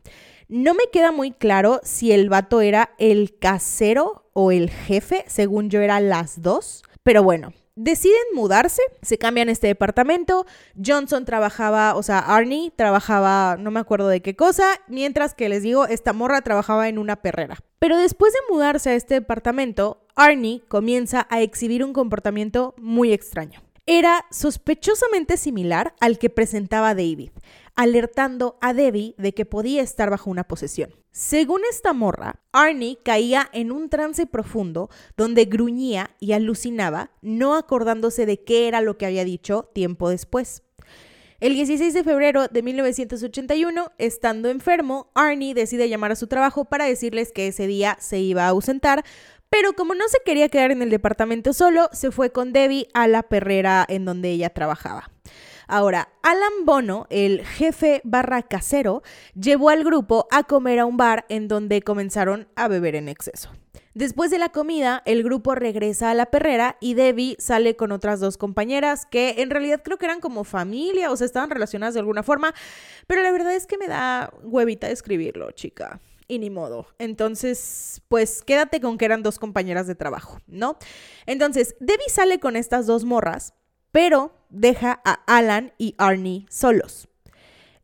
No me queda muy claro si el vato era el casero o el jefe, según yo era las dos, pero bueno. Deciden mudarse, se cambian este departamento. Johnson trabajaba, o sea, Arnie trabajaba, no me acuerdo de qué cosa, mientras que les digo, esta morra trabajaba en una perrera. Pero después de mudarse a este departamento, Arnie comienza a exhibir un comportamiento muy extraño era sospechosamente similar al que presentaba David, alertando a Debbie de que podía estar bajo una posesión. Según esta morra, Arnie caía en un trance profundo donde gruñía y alucinaba, no acordándose de qué era lo que había dicho tiempo después. El 16 de febrero de 1981, estando enfermo, Arnie decide llamar a su trabajo para decirles que ese día se iba a ausentar pero como no se quería quedar en el departamento solo, se fue con Debbie a la perrera en donde ella trabajaba. Ahora, Alan Bono, el jefe barra casero, llevó al grupo a comer a un bar en donde comenzaron a beber en exceso. Después de la comida, el grupo regresa a la perrera y Debbie sale con otras dos compañeras que en realidad creo que eran como familia o se estaban relacionadas de alguna forma, pero la verdad es que me da huevita escribirlo, chica y ni modo. Entonces, pues quédate con que eran dos compañeras de trabajo, ¿no? Entonces, Debbie sale con estas dos morras, pero deja a Alan y Arnie solos.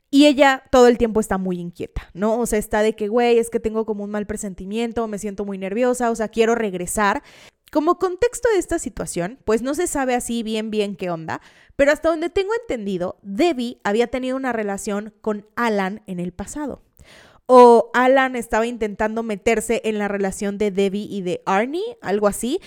Y ella todo el tiempo está muy inquieta, ¿no? O sea, está de que, güey, es que tengo como un mal presentimiento, me siento muy nerviosa, o sea, quiero regresar. Como contexto de esta situación, pues no se sabe así bien bien qué onda, pero hasta donde tengo entendido, Debbie había tenido una relación con Alan en el pasado o Alan estaba intentando meterse en la relación de Debbie y de Arnie, algo así.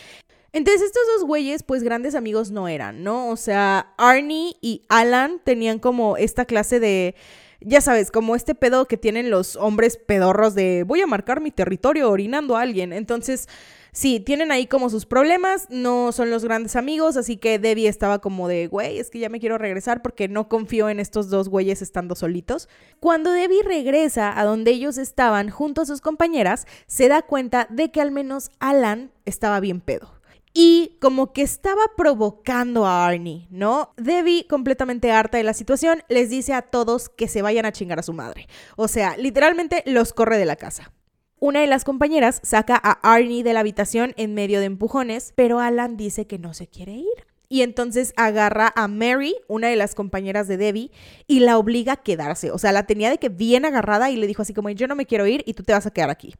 Entonces estos dos güeyes, pues grandes amigos no eran, ¿no? O sea, Arnie y Alan tenían como esta clase de, ya sabes, como este pedo que tienen los hombres pedorros de voy a marcar mi territorio orinando a alguien. Entonces sí, tienen ahí como sus problemas, no son los grandes amigos, así que Debbie estaba como de, güey, es que ya me quiero regresar porque no confío en estos dos güeyes estando solitos. Cuando Debbie regresa a donde ellos estaban junto a sus compañeras, se da cuenta de que al menos Alan estaba bien pedo. Y como que estaba provocando a Arnie, ¿no? Debbie, completamente harta de la situación, les dice a todos que se vayan a chingar a su madre. O sea, literalmente los corre de la casa. Una de las compañeras saca a Arnie de la habitación en medio de empujones, pero Alan dice que no se quiere ir. y entonces agarra a Mary, una de las compañeras de Debbie, y la obliga a quedarse. O sea, la tenía de que bien agarrada y le dijo así como, yo no me quiero ir y tú te vas a quedar aquí.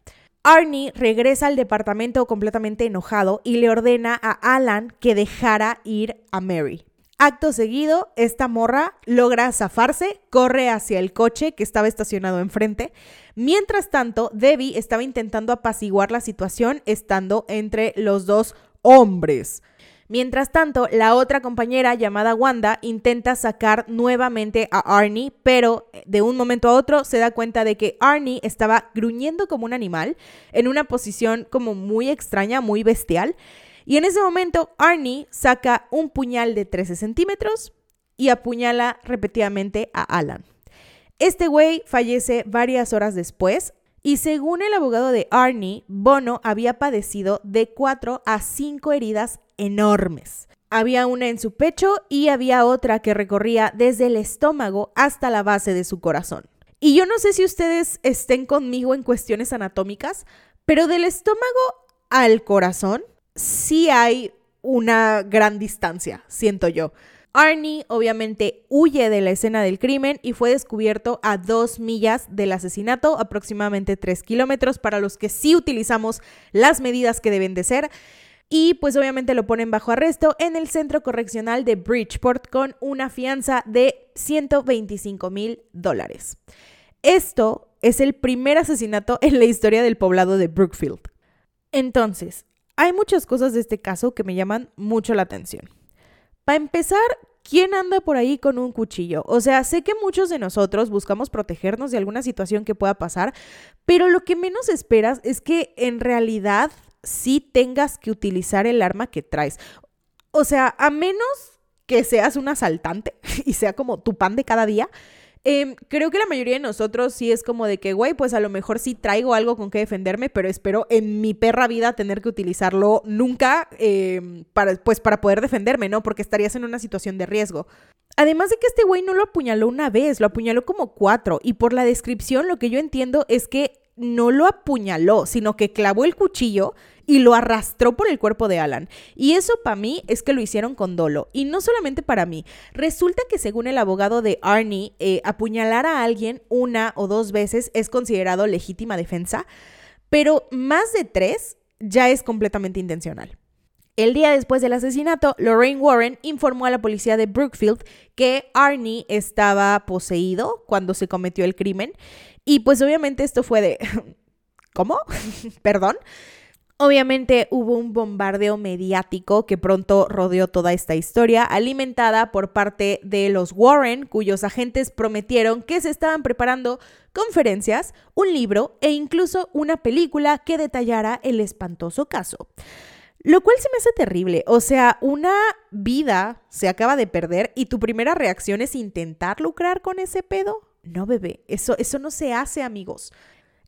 Arnie regresa al departamento completamente enojado y le ordena a Alan que dejara ir a Mary. Acto seguido, esta morra logra zafarse, corre hacia el coche que estaba estacionado enfrente. Mientras tanto, Debbie estaba intentando apaciguar la situación estando entre los dos hombres. Mientras tanto, la otra compañera llamada Wanda intenta sacar nuevamente a Arnie, pero de un momento a otro se da cuenta de que Arnie estaba gruñendo como un animal, en una posición como muy extraña, muy bestial. Y en ese momento, Arnie saca un puñal de 13 centímetros y apuñala repetidamente a Alan. Este güey fallece varias horas después y según el abogado de Arnie, Bono había padecido de 4 a 5 heridas enormes. Había una en su pecho y había otra que recorría desde el estómago hasta la base de su corazón. Y yo no sé si ustedes estén conmigo en cuestiones anatómicas, pero del estómago al corazón sí hay una gran distancia, siento yo. Arnie obviamente huye de la escena del crimen y fue descubierto a dos millas del asesinato, aproximadamente tres kilómetros, para los que sí utilizamos las medidas que deben de ser. Y pues obviamente lo ponen bajo arresto en el centro correccional de Bridgeport con una fianza de 125 mil dólares. Esto es el primer asesinato en la historia del poblado de Brookfield. Entonces, hay muchas cosas de este caso que me llaman mucho la atención. Para empezar, ¿quién anda por ahí con un cuchillo? O sea, sé que muchos de nosotros buscamos protegernos de alguna situación que pueda pasar, pero lo que menos esperas es que en realidad sí tengas que utilizar el arma que traes. O sea, a menos que seas un asaltante y sea como tu pan de cada día, Em, creo que la mayoría de nosotros sí es como de que, güey, pues a lo mejor sí traigo algo con que defenderme, pero espero en mi perra vida tener que utilizarlo nunca em, para, pues para poder defenderme, ¿no? Porque estarías en una situación de riesgo. Además de que este güey no lo apuñaló una vez, lo apuñaló como cuatro. Y por la descripción lo que yo entiendo es que no lo apuñaló, sino que clavó el cuchillo y lo arrastró por el cuerpo de Alan. Y eso para mí es que lo hicieron con dolo. Y no solamente para mí. Resulta que según el abogado de Arnie, eh, apuñalar a alguien una o dos veces es considerado legítima defensa, pero más de tres ya es completamente intencional. El día después del asesinato, Lorraine Warren informó a la policía de Brookfield que Arnie estaba poseído cuando se cometió el crimen. Y pues obviamente esto fue de... ¿Cómo? ¿Perdón? Obviamente hubo un bombardeo mediático que pronto rodeó toda esta historia, alimentada por parte de los Warren, cuyos agentes prometieron que se estaban preparando conferencias, un libro e incluso una película que detallara el espantoso caso. Lo cual se me hace terrible. O sea, una vida se acaba de perder y tu primera reacción es intentar lucrar con ese pedo. No, bebé, eso, eso no se hace, amigos.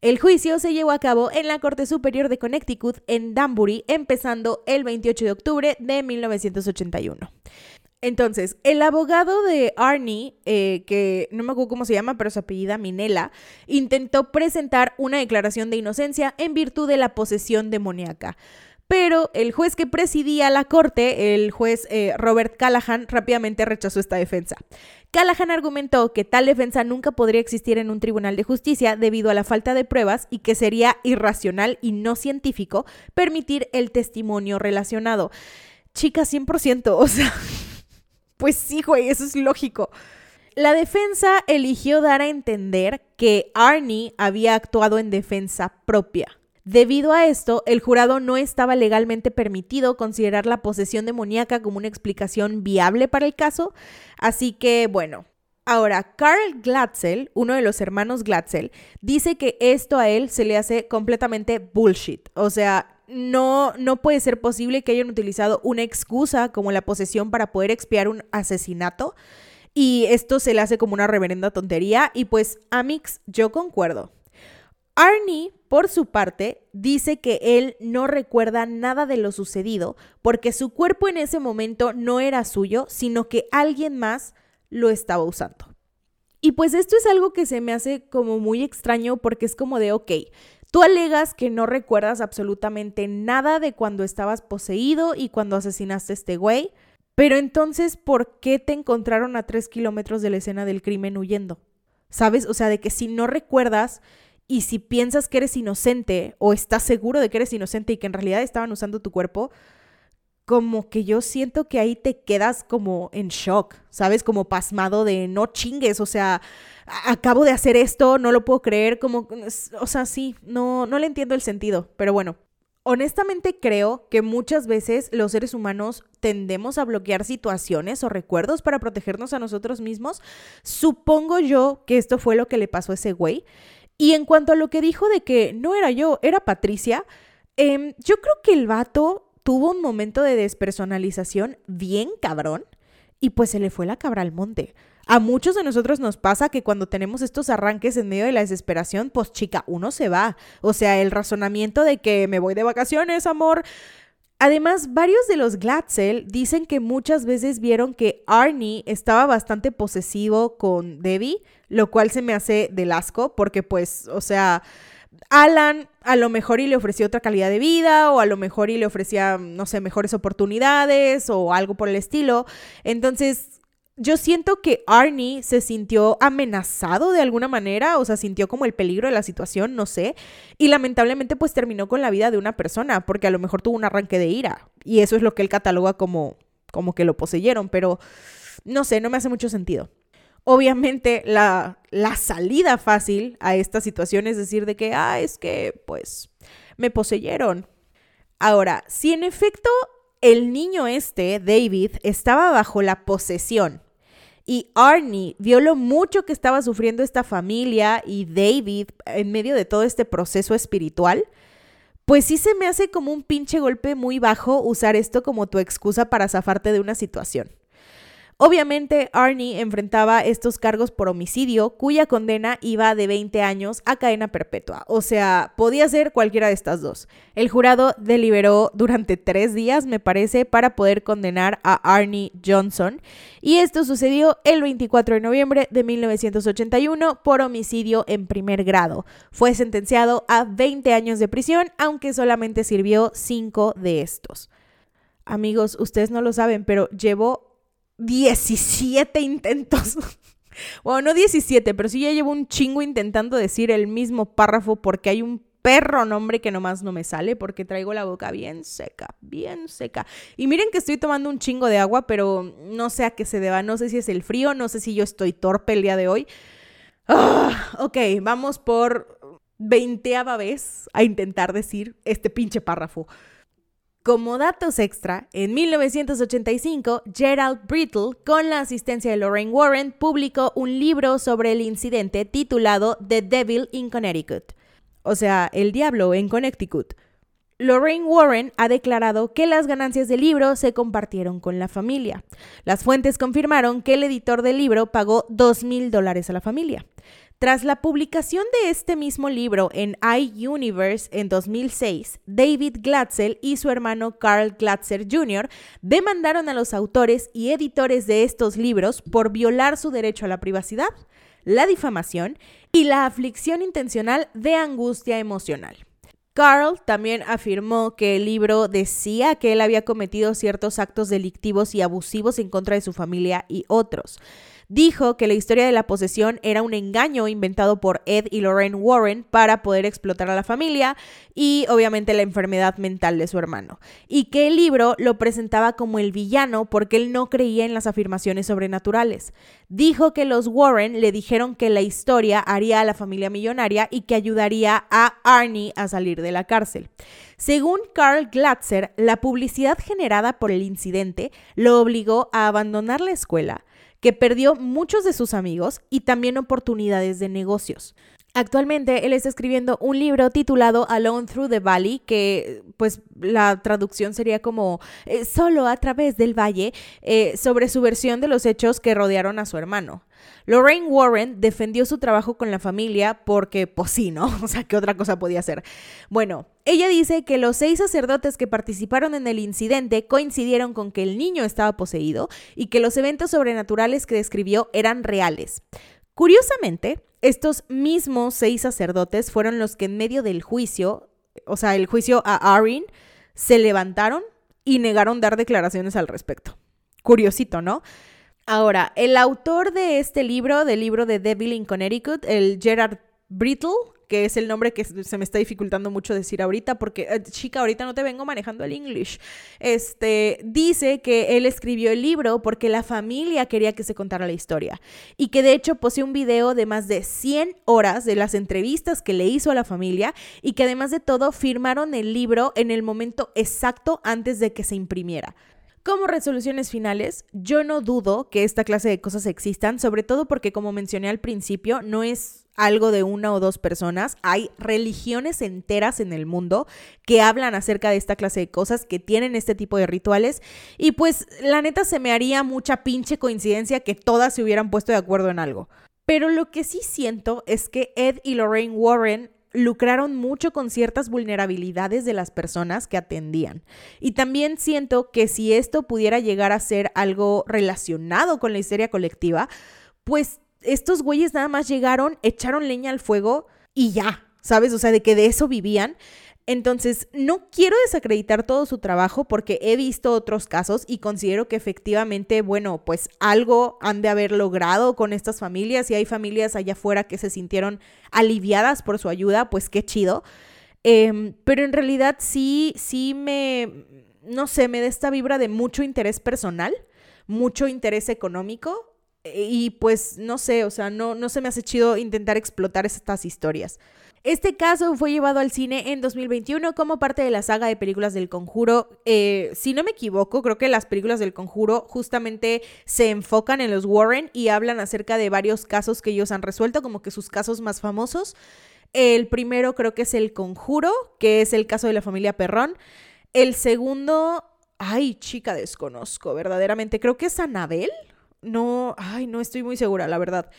El juicio se llevó a cabo en la Corte Superior de Connecticut en Danbury, empezando el 28 de octubre de 1981. Entonces, el abogado de Arnie, eh, que no me acuerdo cómo se llama, pero su apellida Minela, intentó presentar una declaración de inocencia en virtud de la posesión demoníaca. Pero el juez que presidía la corte, el juez eh, Robert Callahan, rápidamente rechazó esta defensa. Callahan argumentó que tal defensa nunca podría existir en un tribunal de justicia debido a la falta de pruebas y que sería irracional y no científico permitir el testimonio relacionado. Chica, 100%, o sea, pues sí, güey, eso es lógico. La defensa eligió dar a entender que Arnie había actuado en defensa propia. Debido a esto, el jurado no estaba legalmente permitido considerar la posesión demoníaca como una explicación viable para el caso, así que bueno. Ahora, Carl Glatzel, uno de los hermanos Glatzel, dice que esto a él se le hace completamente bullshit. O sea, no, no puede ser posible que hayan utilizado una excusa como la posesión para poder expiar un asesinato. Y esto se le hace como una reverenda tontería. Y pues, Amix, yo concuerdo. Arnie, por su parte, dice que él no recuerda nada de lo sucedido porque su cuerpo en ese momento no era suyo, sino que alguien más lo estaba usando. Y pues esto es algo que se me hace como muy extraño porque es como de, ok, tú alegas que no recuerdas absolutamente nada de cuando estabas poseído y cuando asesinaste a este güey, Pero entonces, ¿por qué te encontraron a tres kilómetros de la escena del crimen huyendo? ¿Sabes? O sea, de que si no recuerdas y si piensas que eres inocente o estás seguro de que eres inocente y que en realidad estaban usando tu cuerpo, como que yo siento que ahí te quedas como en shock, ¿sabes? Como pasmado de no chingues, o sea, acabo de hacer esto, no lo puedo creer, como, o sea, sí, no, no le entiendo el sentido, pero bueno. Honestamente creo que muchas veces los seres humanos tendemos a bloquear situaciones o recuerdos para protegernos a nosotros mismos. Supongo yo que esto fue lo que le pasó a ese güey. Y en cuanto a lo que dijo de que no era yo, era Patricia, em, yo creo que el vato tuvo un momento de despersonalización bien cabrón y pues se le fue la cabra al monte. A muchos de nosotros nos pasa que cuando tenemos estos arranques en medio de la desesperación, pues chica, uno se va. O sea, el razonamiento de que me voy de vacaciones, amor. Además, varios de los Glatzel dicen que muchas veces vieron que Arnie estaba bastante posesivo con Debbie, lo cual se me hace del asco, porque pues, o sea, Alan a lo mejor y le ofrecía otra calidad de vida o a lo mejor y le ofrecía, no sé, mejores oportunidades o algo por el estilo. Entonces, yo siento que Arnie se sintió amenazado de alguna manera, o sea, sintió como el peligro de la situación, no sé, y lamentablemente pues terminó con la vida de una persona, porque a lo mejor tuvo un arranque de ira, y eso es lo que él cataloga como, como que lo poseyeron, pero no sé, no me hace mucho sentido. Obviamente la, la salida fácil a esta situación es decir de que, ah, es que pues me poseyeron. Ahora, si en efecto el niño este, David, estaba bajo la posesión y Arnie vio lo mucho que estaba sufriendo esta familia y David en medio de todo este proceso espiritual, pues sí se me hace como un pinche golpe muy bajo usar esto como tu excusa para zafarte de una situación. Obviamente, Arnie enfrentaba estos cargos por homicidio, cuya condena iba de 20 años a cadena perpetua. O sea, podía ser cualquiera de estas dos. El jurado deliberó durante tres días, me parece, para poder condenar a Arnie Johnson. Y esto sucedió el 24 de noviembre de 1981 por homicidio en primer grado. Fue sentenciado a 20 años de prisión, aunque solamente sirvió 5 de estos. Amigos, ustedes no lo saben, pero llevó 17 intentos. bueno, no 17, pero sí ya llevo un chingo intentando decir el mismo párrafo porque hay un perro nombre que nomás no me sale porque traigo la boca bien seca, bien seca. Y miren que estoy tomando un chingo de agua, pero no sé a qué se deba, no sé si es el frío, no sé si yo estoy torpe el día de hoy. Ah, ok, vamos por veinteava vez a intentar decir este pinche párrafo. Como datos extra, en 1985, Gerald Brittle, con la asistencia de Lorraine Warren, publicó un libro sobre el incidente titulado The Devil in Connecticut, o sea, El Diablo en Connecticut. Lorraine Warren ha declarado que las ganancias del libro se compartieron con la familia. Las fuentes confirmaron que el editor del libro pagó 2 mil dólares a la familia. Tras la publicación de este mismo libro en iUniverse en 2006, David Glatzel y su hermano Carl Glatzer Jr. demandaron a los autores y editores de estos libros por violar su derecho a la privacidad, la difamación y la aflicción intencional de angustia emocional. Carl también afirmó que el libro decía que él había cometido ciertos actos delictivos y abusivos en contra de su familia y otros dijo que la historia de la posesión era un engaño inventado por Ed y Lorraine Warren para poder explotar a la familia y obviamente la enfermedad mental de su hermano, y que el libro lo presentaba como el villano porque él no creía en las afirmaciones sobrenaturales. Dijo que los Warren le dijeron que la historia haría a la familia millonaria y que ayudaría a Arnie a salir de la cárcel. Según Carl Glatzer, la publicidad generada por el incidente lo obligó a abandonar la escuela, que perdió muchos de sus amigos y también oportunidades de negocios. Actualmente él está escribiendo un libro titulado Alone Through the Valley, que pues la traducción sería como eh, solo a través del valle, eh, sobre su versión de los hechos que rodearon a su hermano. Lorraine Warren defendió su trabajo con la familia porque, pues sí, ¿no? O sea, ¿qué otra cosa podía hacer? Bueno, ella dice que los seis sacerdotes que participaron en el incidente coincidieron con que el niño estaba poseído y que los eventos sobrenaturales que describió eran reales. Curiosamente, estos mismos seis sacerdotes fueron los que en medio del juicio, o sea, el juicio a Arin, se levantaron y negaron dar declaraciones al respecto. curiosito, ¿no? Ahora, el autor de este libro, del libro de Devil in Connecticut, el Gerard Brittle, que es el nombre que se me está dificultando mucho decir ahorita, porque, eh, chica, ahorita no te vengo manejando el English. Este, dice que él escribió el libro porque la familia quería que se contara la historia y que de hecho posee un video de más de 100 horas de las entrevistas que le hizo a la familia y que además de todo firmaron el libro en el momento exacto antes de que se imprimiera. Como resoluciones finales, yo no dudo que esta clase de cosas existan, sobre todo porque como mencioné al principio, no es algo de una o dos personas, hay religiones enteras en el mundo que hablan acerca de esta clase de cosas, que tienen este tipo de rituales, y pues la neta se me haría mucha pinche coincidencia que todas se hubieran puesto de acuerdo en algo. Pero lo que sí siento es que Ed y Lorraine Warren lucraron mucho con ciertas vulnerabilidades de las personas que atendían. Y también siento que si esto pudiera llegar a ser algo relacionado con la histeria colectiva, pues estos güeyes nada más llegaron, echaron leña al fuego y ya, ¿sabes? O sea, de que de eso vivían. Entonces, no quiero desacreditar todo su trabajo porque he visto otros casos y considero que efectivamente, bueno, pues algo han de haber logrado con estas familias y hay familias allá afuera que se sintieron aliviadas por su ayuda, pues qué chido. Em, pero en realidad sí, sí me, no sé, me da esta vibra de mucho interés personal, mucho interés económico y pues no sé, o sea, no, no se me hace chido intentar explotar estas historias. Este caso fue llevado al cine en 2021 como parte de la saga de películas del conjuro. Eh, si no me equivoco, creo que las películas del conjuro justamente se enfocan en los Warren y hablan acerca de varios casos que ellos han resuelto, como que sus casos más famosos. El primero creo que es el conjuro, que es el caso de la familia Perrón. El segundo, ay chica, desconozco verdaderamente, creo que es Anabel. No, ay, no estoy muy segura, la verdad.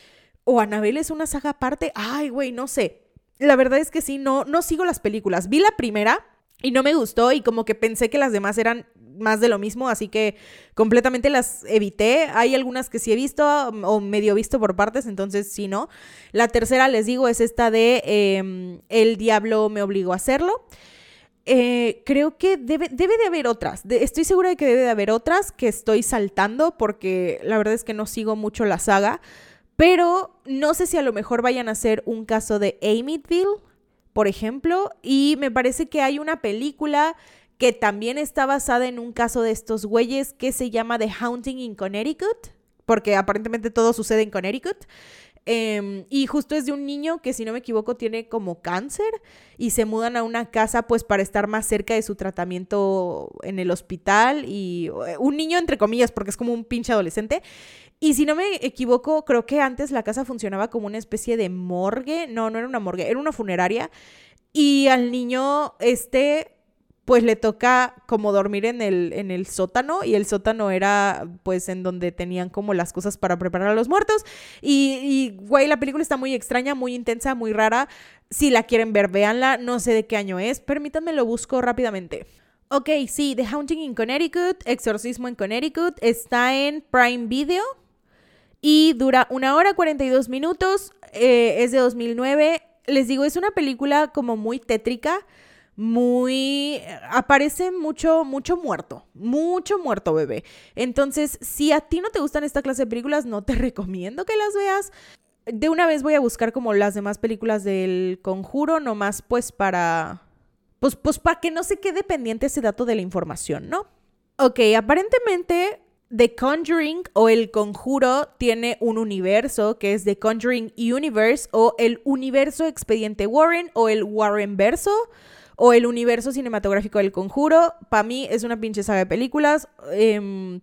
O Anabel es una saga aparte, ay, güey, no sé la verdad es que sí, no, no sigo las películas. Vi la primera y no me gustó y como que pensé que las demás eran más de lo mismo, así que completamente las evité. Hay algunas que sí he visto um, o medio visto por partes, entonces sí, no. La tercera, les digo, es esta de em, El diablo me obligó a hacerlo. Eh, creo que debe, debe, de haber otras. estoy segura de que debe de haber otras que estoy saltando porque la verdad es que no sigo mucho la saga. Pero no sé si a lo mejor vayan a ser un caso de Amityville, por ejemplo, y me parece que hay una película que también está basada en un caso de estos güeyes que se llama The Haunting in Connecticut, porque aparentemente todo sucede en Connecticut. Em, y justo es de un niño que, si no me equivoco, tiene como cáncer y se mudan a una casa pues para estar más cerca de su tratamiento en el hospital y eh, un niño entre comillas porque es como un pinche adolescente y si no me equivoco, creo que antes la casa funcionaba como una especie de morgue. No, no era una morgue, era una funeraria. Y al niño, este, pues le toca como dormir en el, en el sótano. Y el sótano era, pues, en donde tenían como las cosas para preparar a los muertos. Y, y güey, la película está muy extraña, muy intensa, muy rara. Si la quieren ver, véanla. No sé de qué año es. Permítanme, lo busco rápidamente. Ok, sí, The Haunting in Connecticut, Exorcismo en Connecticut, está en Prime Video y dura una hora 42 minutos, eh, es de 2009. Les digo, es una película como muy tétrica, muy... aparece mucho, mucho muerto, mucho muerto, bebé. Entonces, si a ti no te gustan esta clase de películas, no te recomiendo que las veas. De una vez voy a buscar como las demás películas del conjuro, nomás pues para... Pues, pues para que no se quede pendiente ese dato de la información, ¿no? Ok, aparentemente The Conjuring o El Conjuro tiene un universo que es The Conjuring Universe o el universo expediente Warren o el Warren verso o el universo cinematográfico del Conjuro. Para mí es una pinche saga de películas. Em,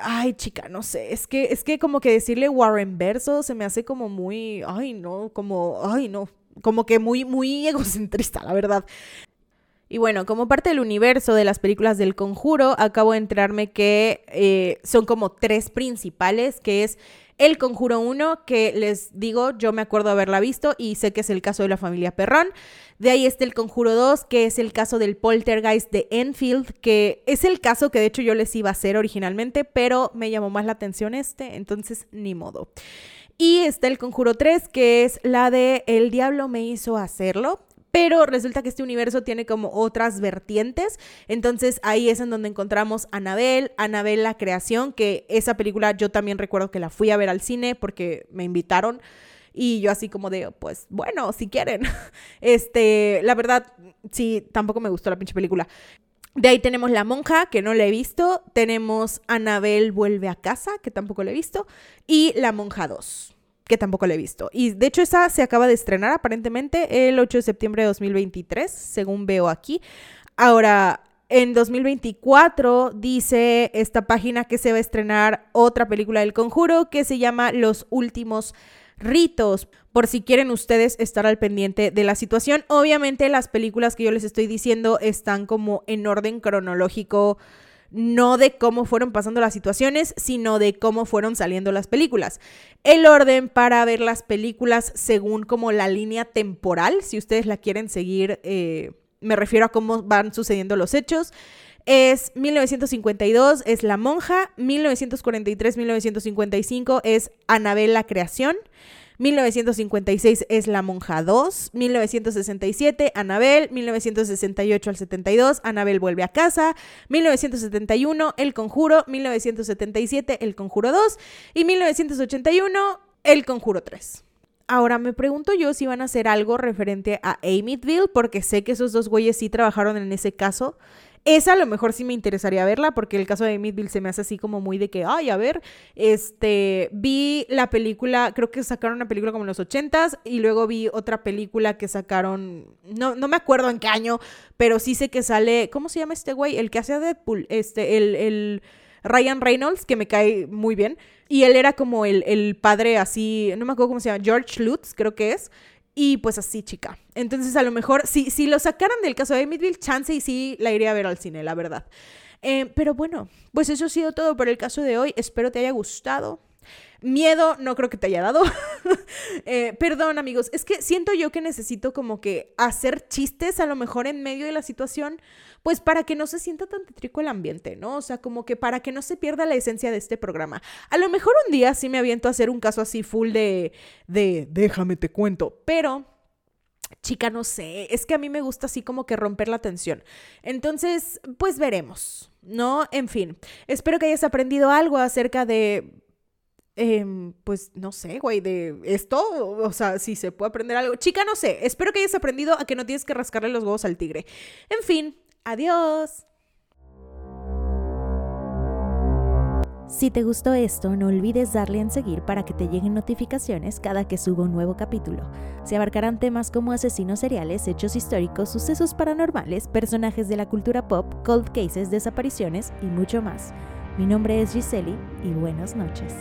ay, chica, no sé. Es que, es que como que decirle Warren verso se me hace como muy. Ay, no, como. Ay, no. Como que muy, muy egocentrista, la verdad. Y bueno, como parte del universo de las películas del conjuro, acabo de enterarme que eh, son como tres principales, que es el Conjuro 1, que les digo, yo me acuerdo haberla visto y sé que es el caso de la familia Perrón. De ahí está el Conjuro 2, que es el caso del poltergeist de Enfield, que es el caso que de hecho yo les iba a hacer originalmente, pero me llamó más la atención este, entonces ni modo. Y está el Conjuro 3, que es la de El diablo me hizo hacerlo pero resulta que este universo tiene como otras vertientes. Entonces ahí es en donde encontramos Anabel, Anabel la creación, que esa película yo también recuerdo que la fui a ver al cine porque me invitaron. Y yo así como de, pues bueno, si quieren. Este, la verdad, sí, tampoco me gustó la pinche película. De ahí tenemos La Monja, que no la he visto. Tenemos Anabel vuelve a casa, que tampoco la he visto. Y La Monja 2 que tampoco la he visto. Y de hecho esa se acaba de estrenar aparentemente el 8 de septiembre de 2023, según veo aquí. Ahora, en 2024 dice esta página que se va a estrenar otra película del conjuro que se llama Los Últimos Ritos, por si quieren ustedes estar al pendiente de la situación. Obviamente las películas que yo les estoy diciendo están como en orden cronológico no de cómo fueron pasando las situaciones, sino de cómo fueron saliendo las películas. El orden para ver las películas según como la línea temporal, si ustedes la quieren seguir, eh, me refiero a cómo van sucediendo los hechos. Es 1952 es La Monja, 1943-1955 es Anabel la Creación, 1956 es La Monja 2, 1967 Anabel, 1968 al 72 Anabel vuelve a casa, 1971 El Conjuro, 1977 El Conjuro 2 y 1981 El Conjuro 3. Ahora me pregunto yo si van a hacer algo referente a Amityville, porque sé que esos dos güeyes sí trabajaron en ese caso. Esa a lo mejor sí me interesaría verla porque el caso de Midville se me hace así como muy de que, ay, a ver, este, vi la película, creo que sacaron una película como en los ochentas y luego vi otra película que sacaron, no, no me acuerdo en qué año, pero sí sé que sale, ¿cómo se llama este güey? El que hace Deadpool, este, el, el Ryan Reynolds, que me cae muy bien. Y él era como el, el padre así, no me acuerdo cómo se llama, George Lutz, creo que es. Y pues así, chica. Entonces, a lo mejor, si, si lo sacaran del caso de Amityville, chance y sí la iría a ver al cine, la verdad. Eh, pero bueno, pues eso ha sido todo por el caso de hoy. Espero te haya gustado. Miedo no creo que te haya dado. Eh, perdón amigos, es que siento yo que necesito como que hacer chistes a lo mejor en medio de la situación, pues para que no se sienta tan tétrico el ambiente, ¿no? O sea, como que para que no se pierda la esencia de este programa. A lo mejor un día sí me aviento a hacer un caso así full de, de, déjame te cuento, pero chica, no sé, es que a mí me gusta así como que romper la tensión. Entonces, pues veremos, ¿no? En fin, espero que hayas aprendido algo acerca de Em, pues no sé, güey, de esto, o sea, si se puede aprender algo. Chica, no sé, espero que hayas aprendido a que no tienes que rascarle los huevos al tigre. En fin, adiós. Si te gustó esto, no olvides darle en seguir para que te lleguen notificaciones cada que suba un nuevo capítulo. Se abarcarán temas como asesinos seriales, hechos históricos, sucesos paranormales, personajes de la cultura pop, cold cases, desapariciones y mucho más. Mi nombre es Giseli y buenas noches.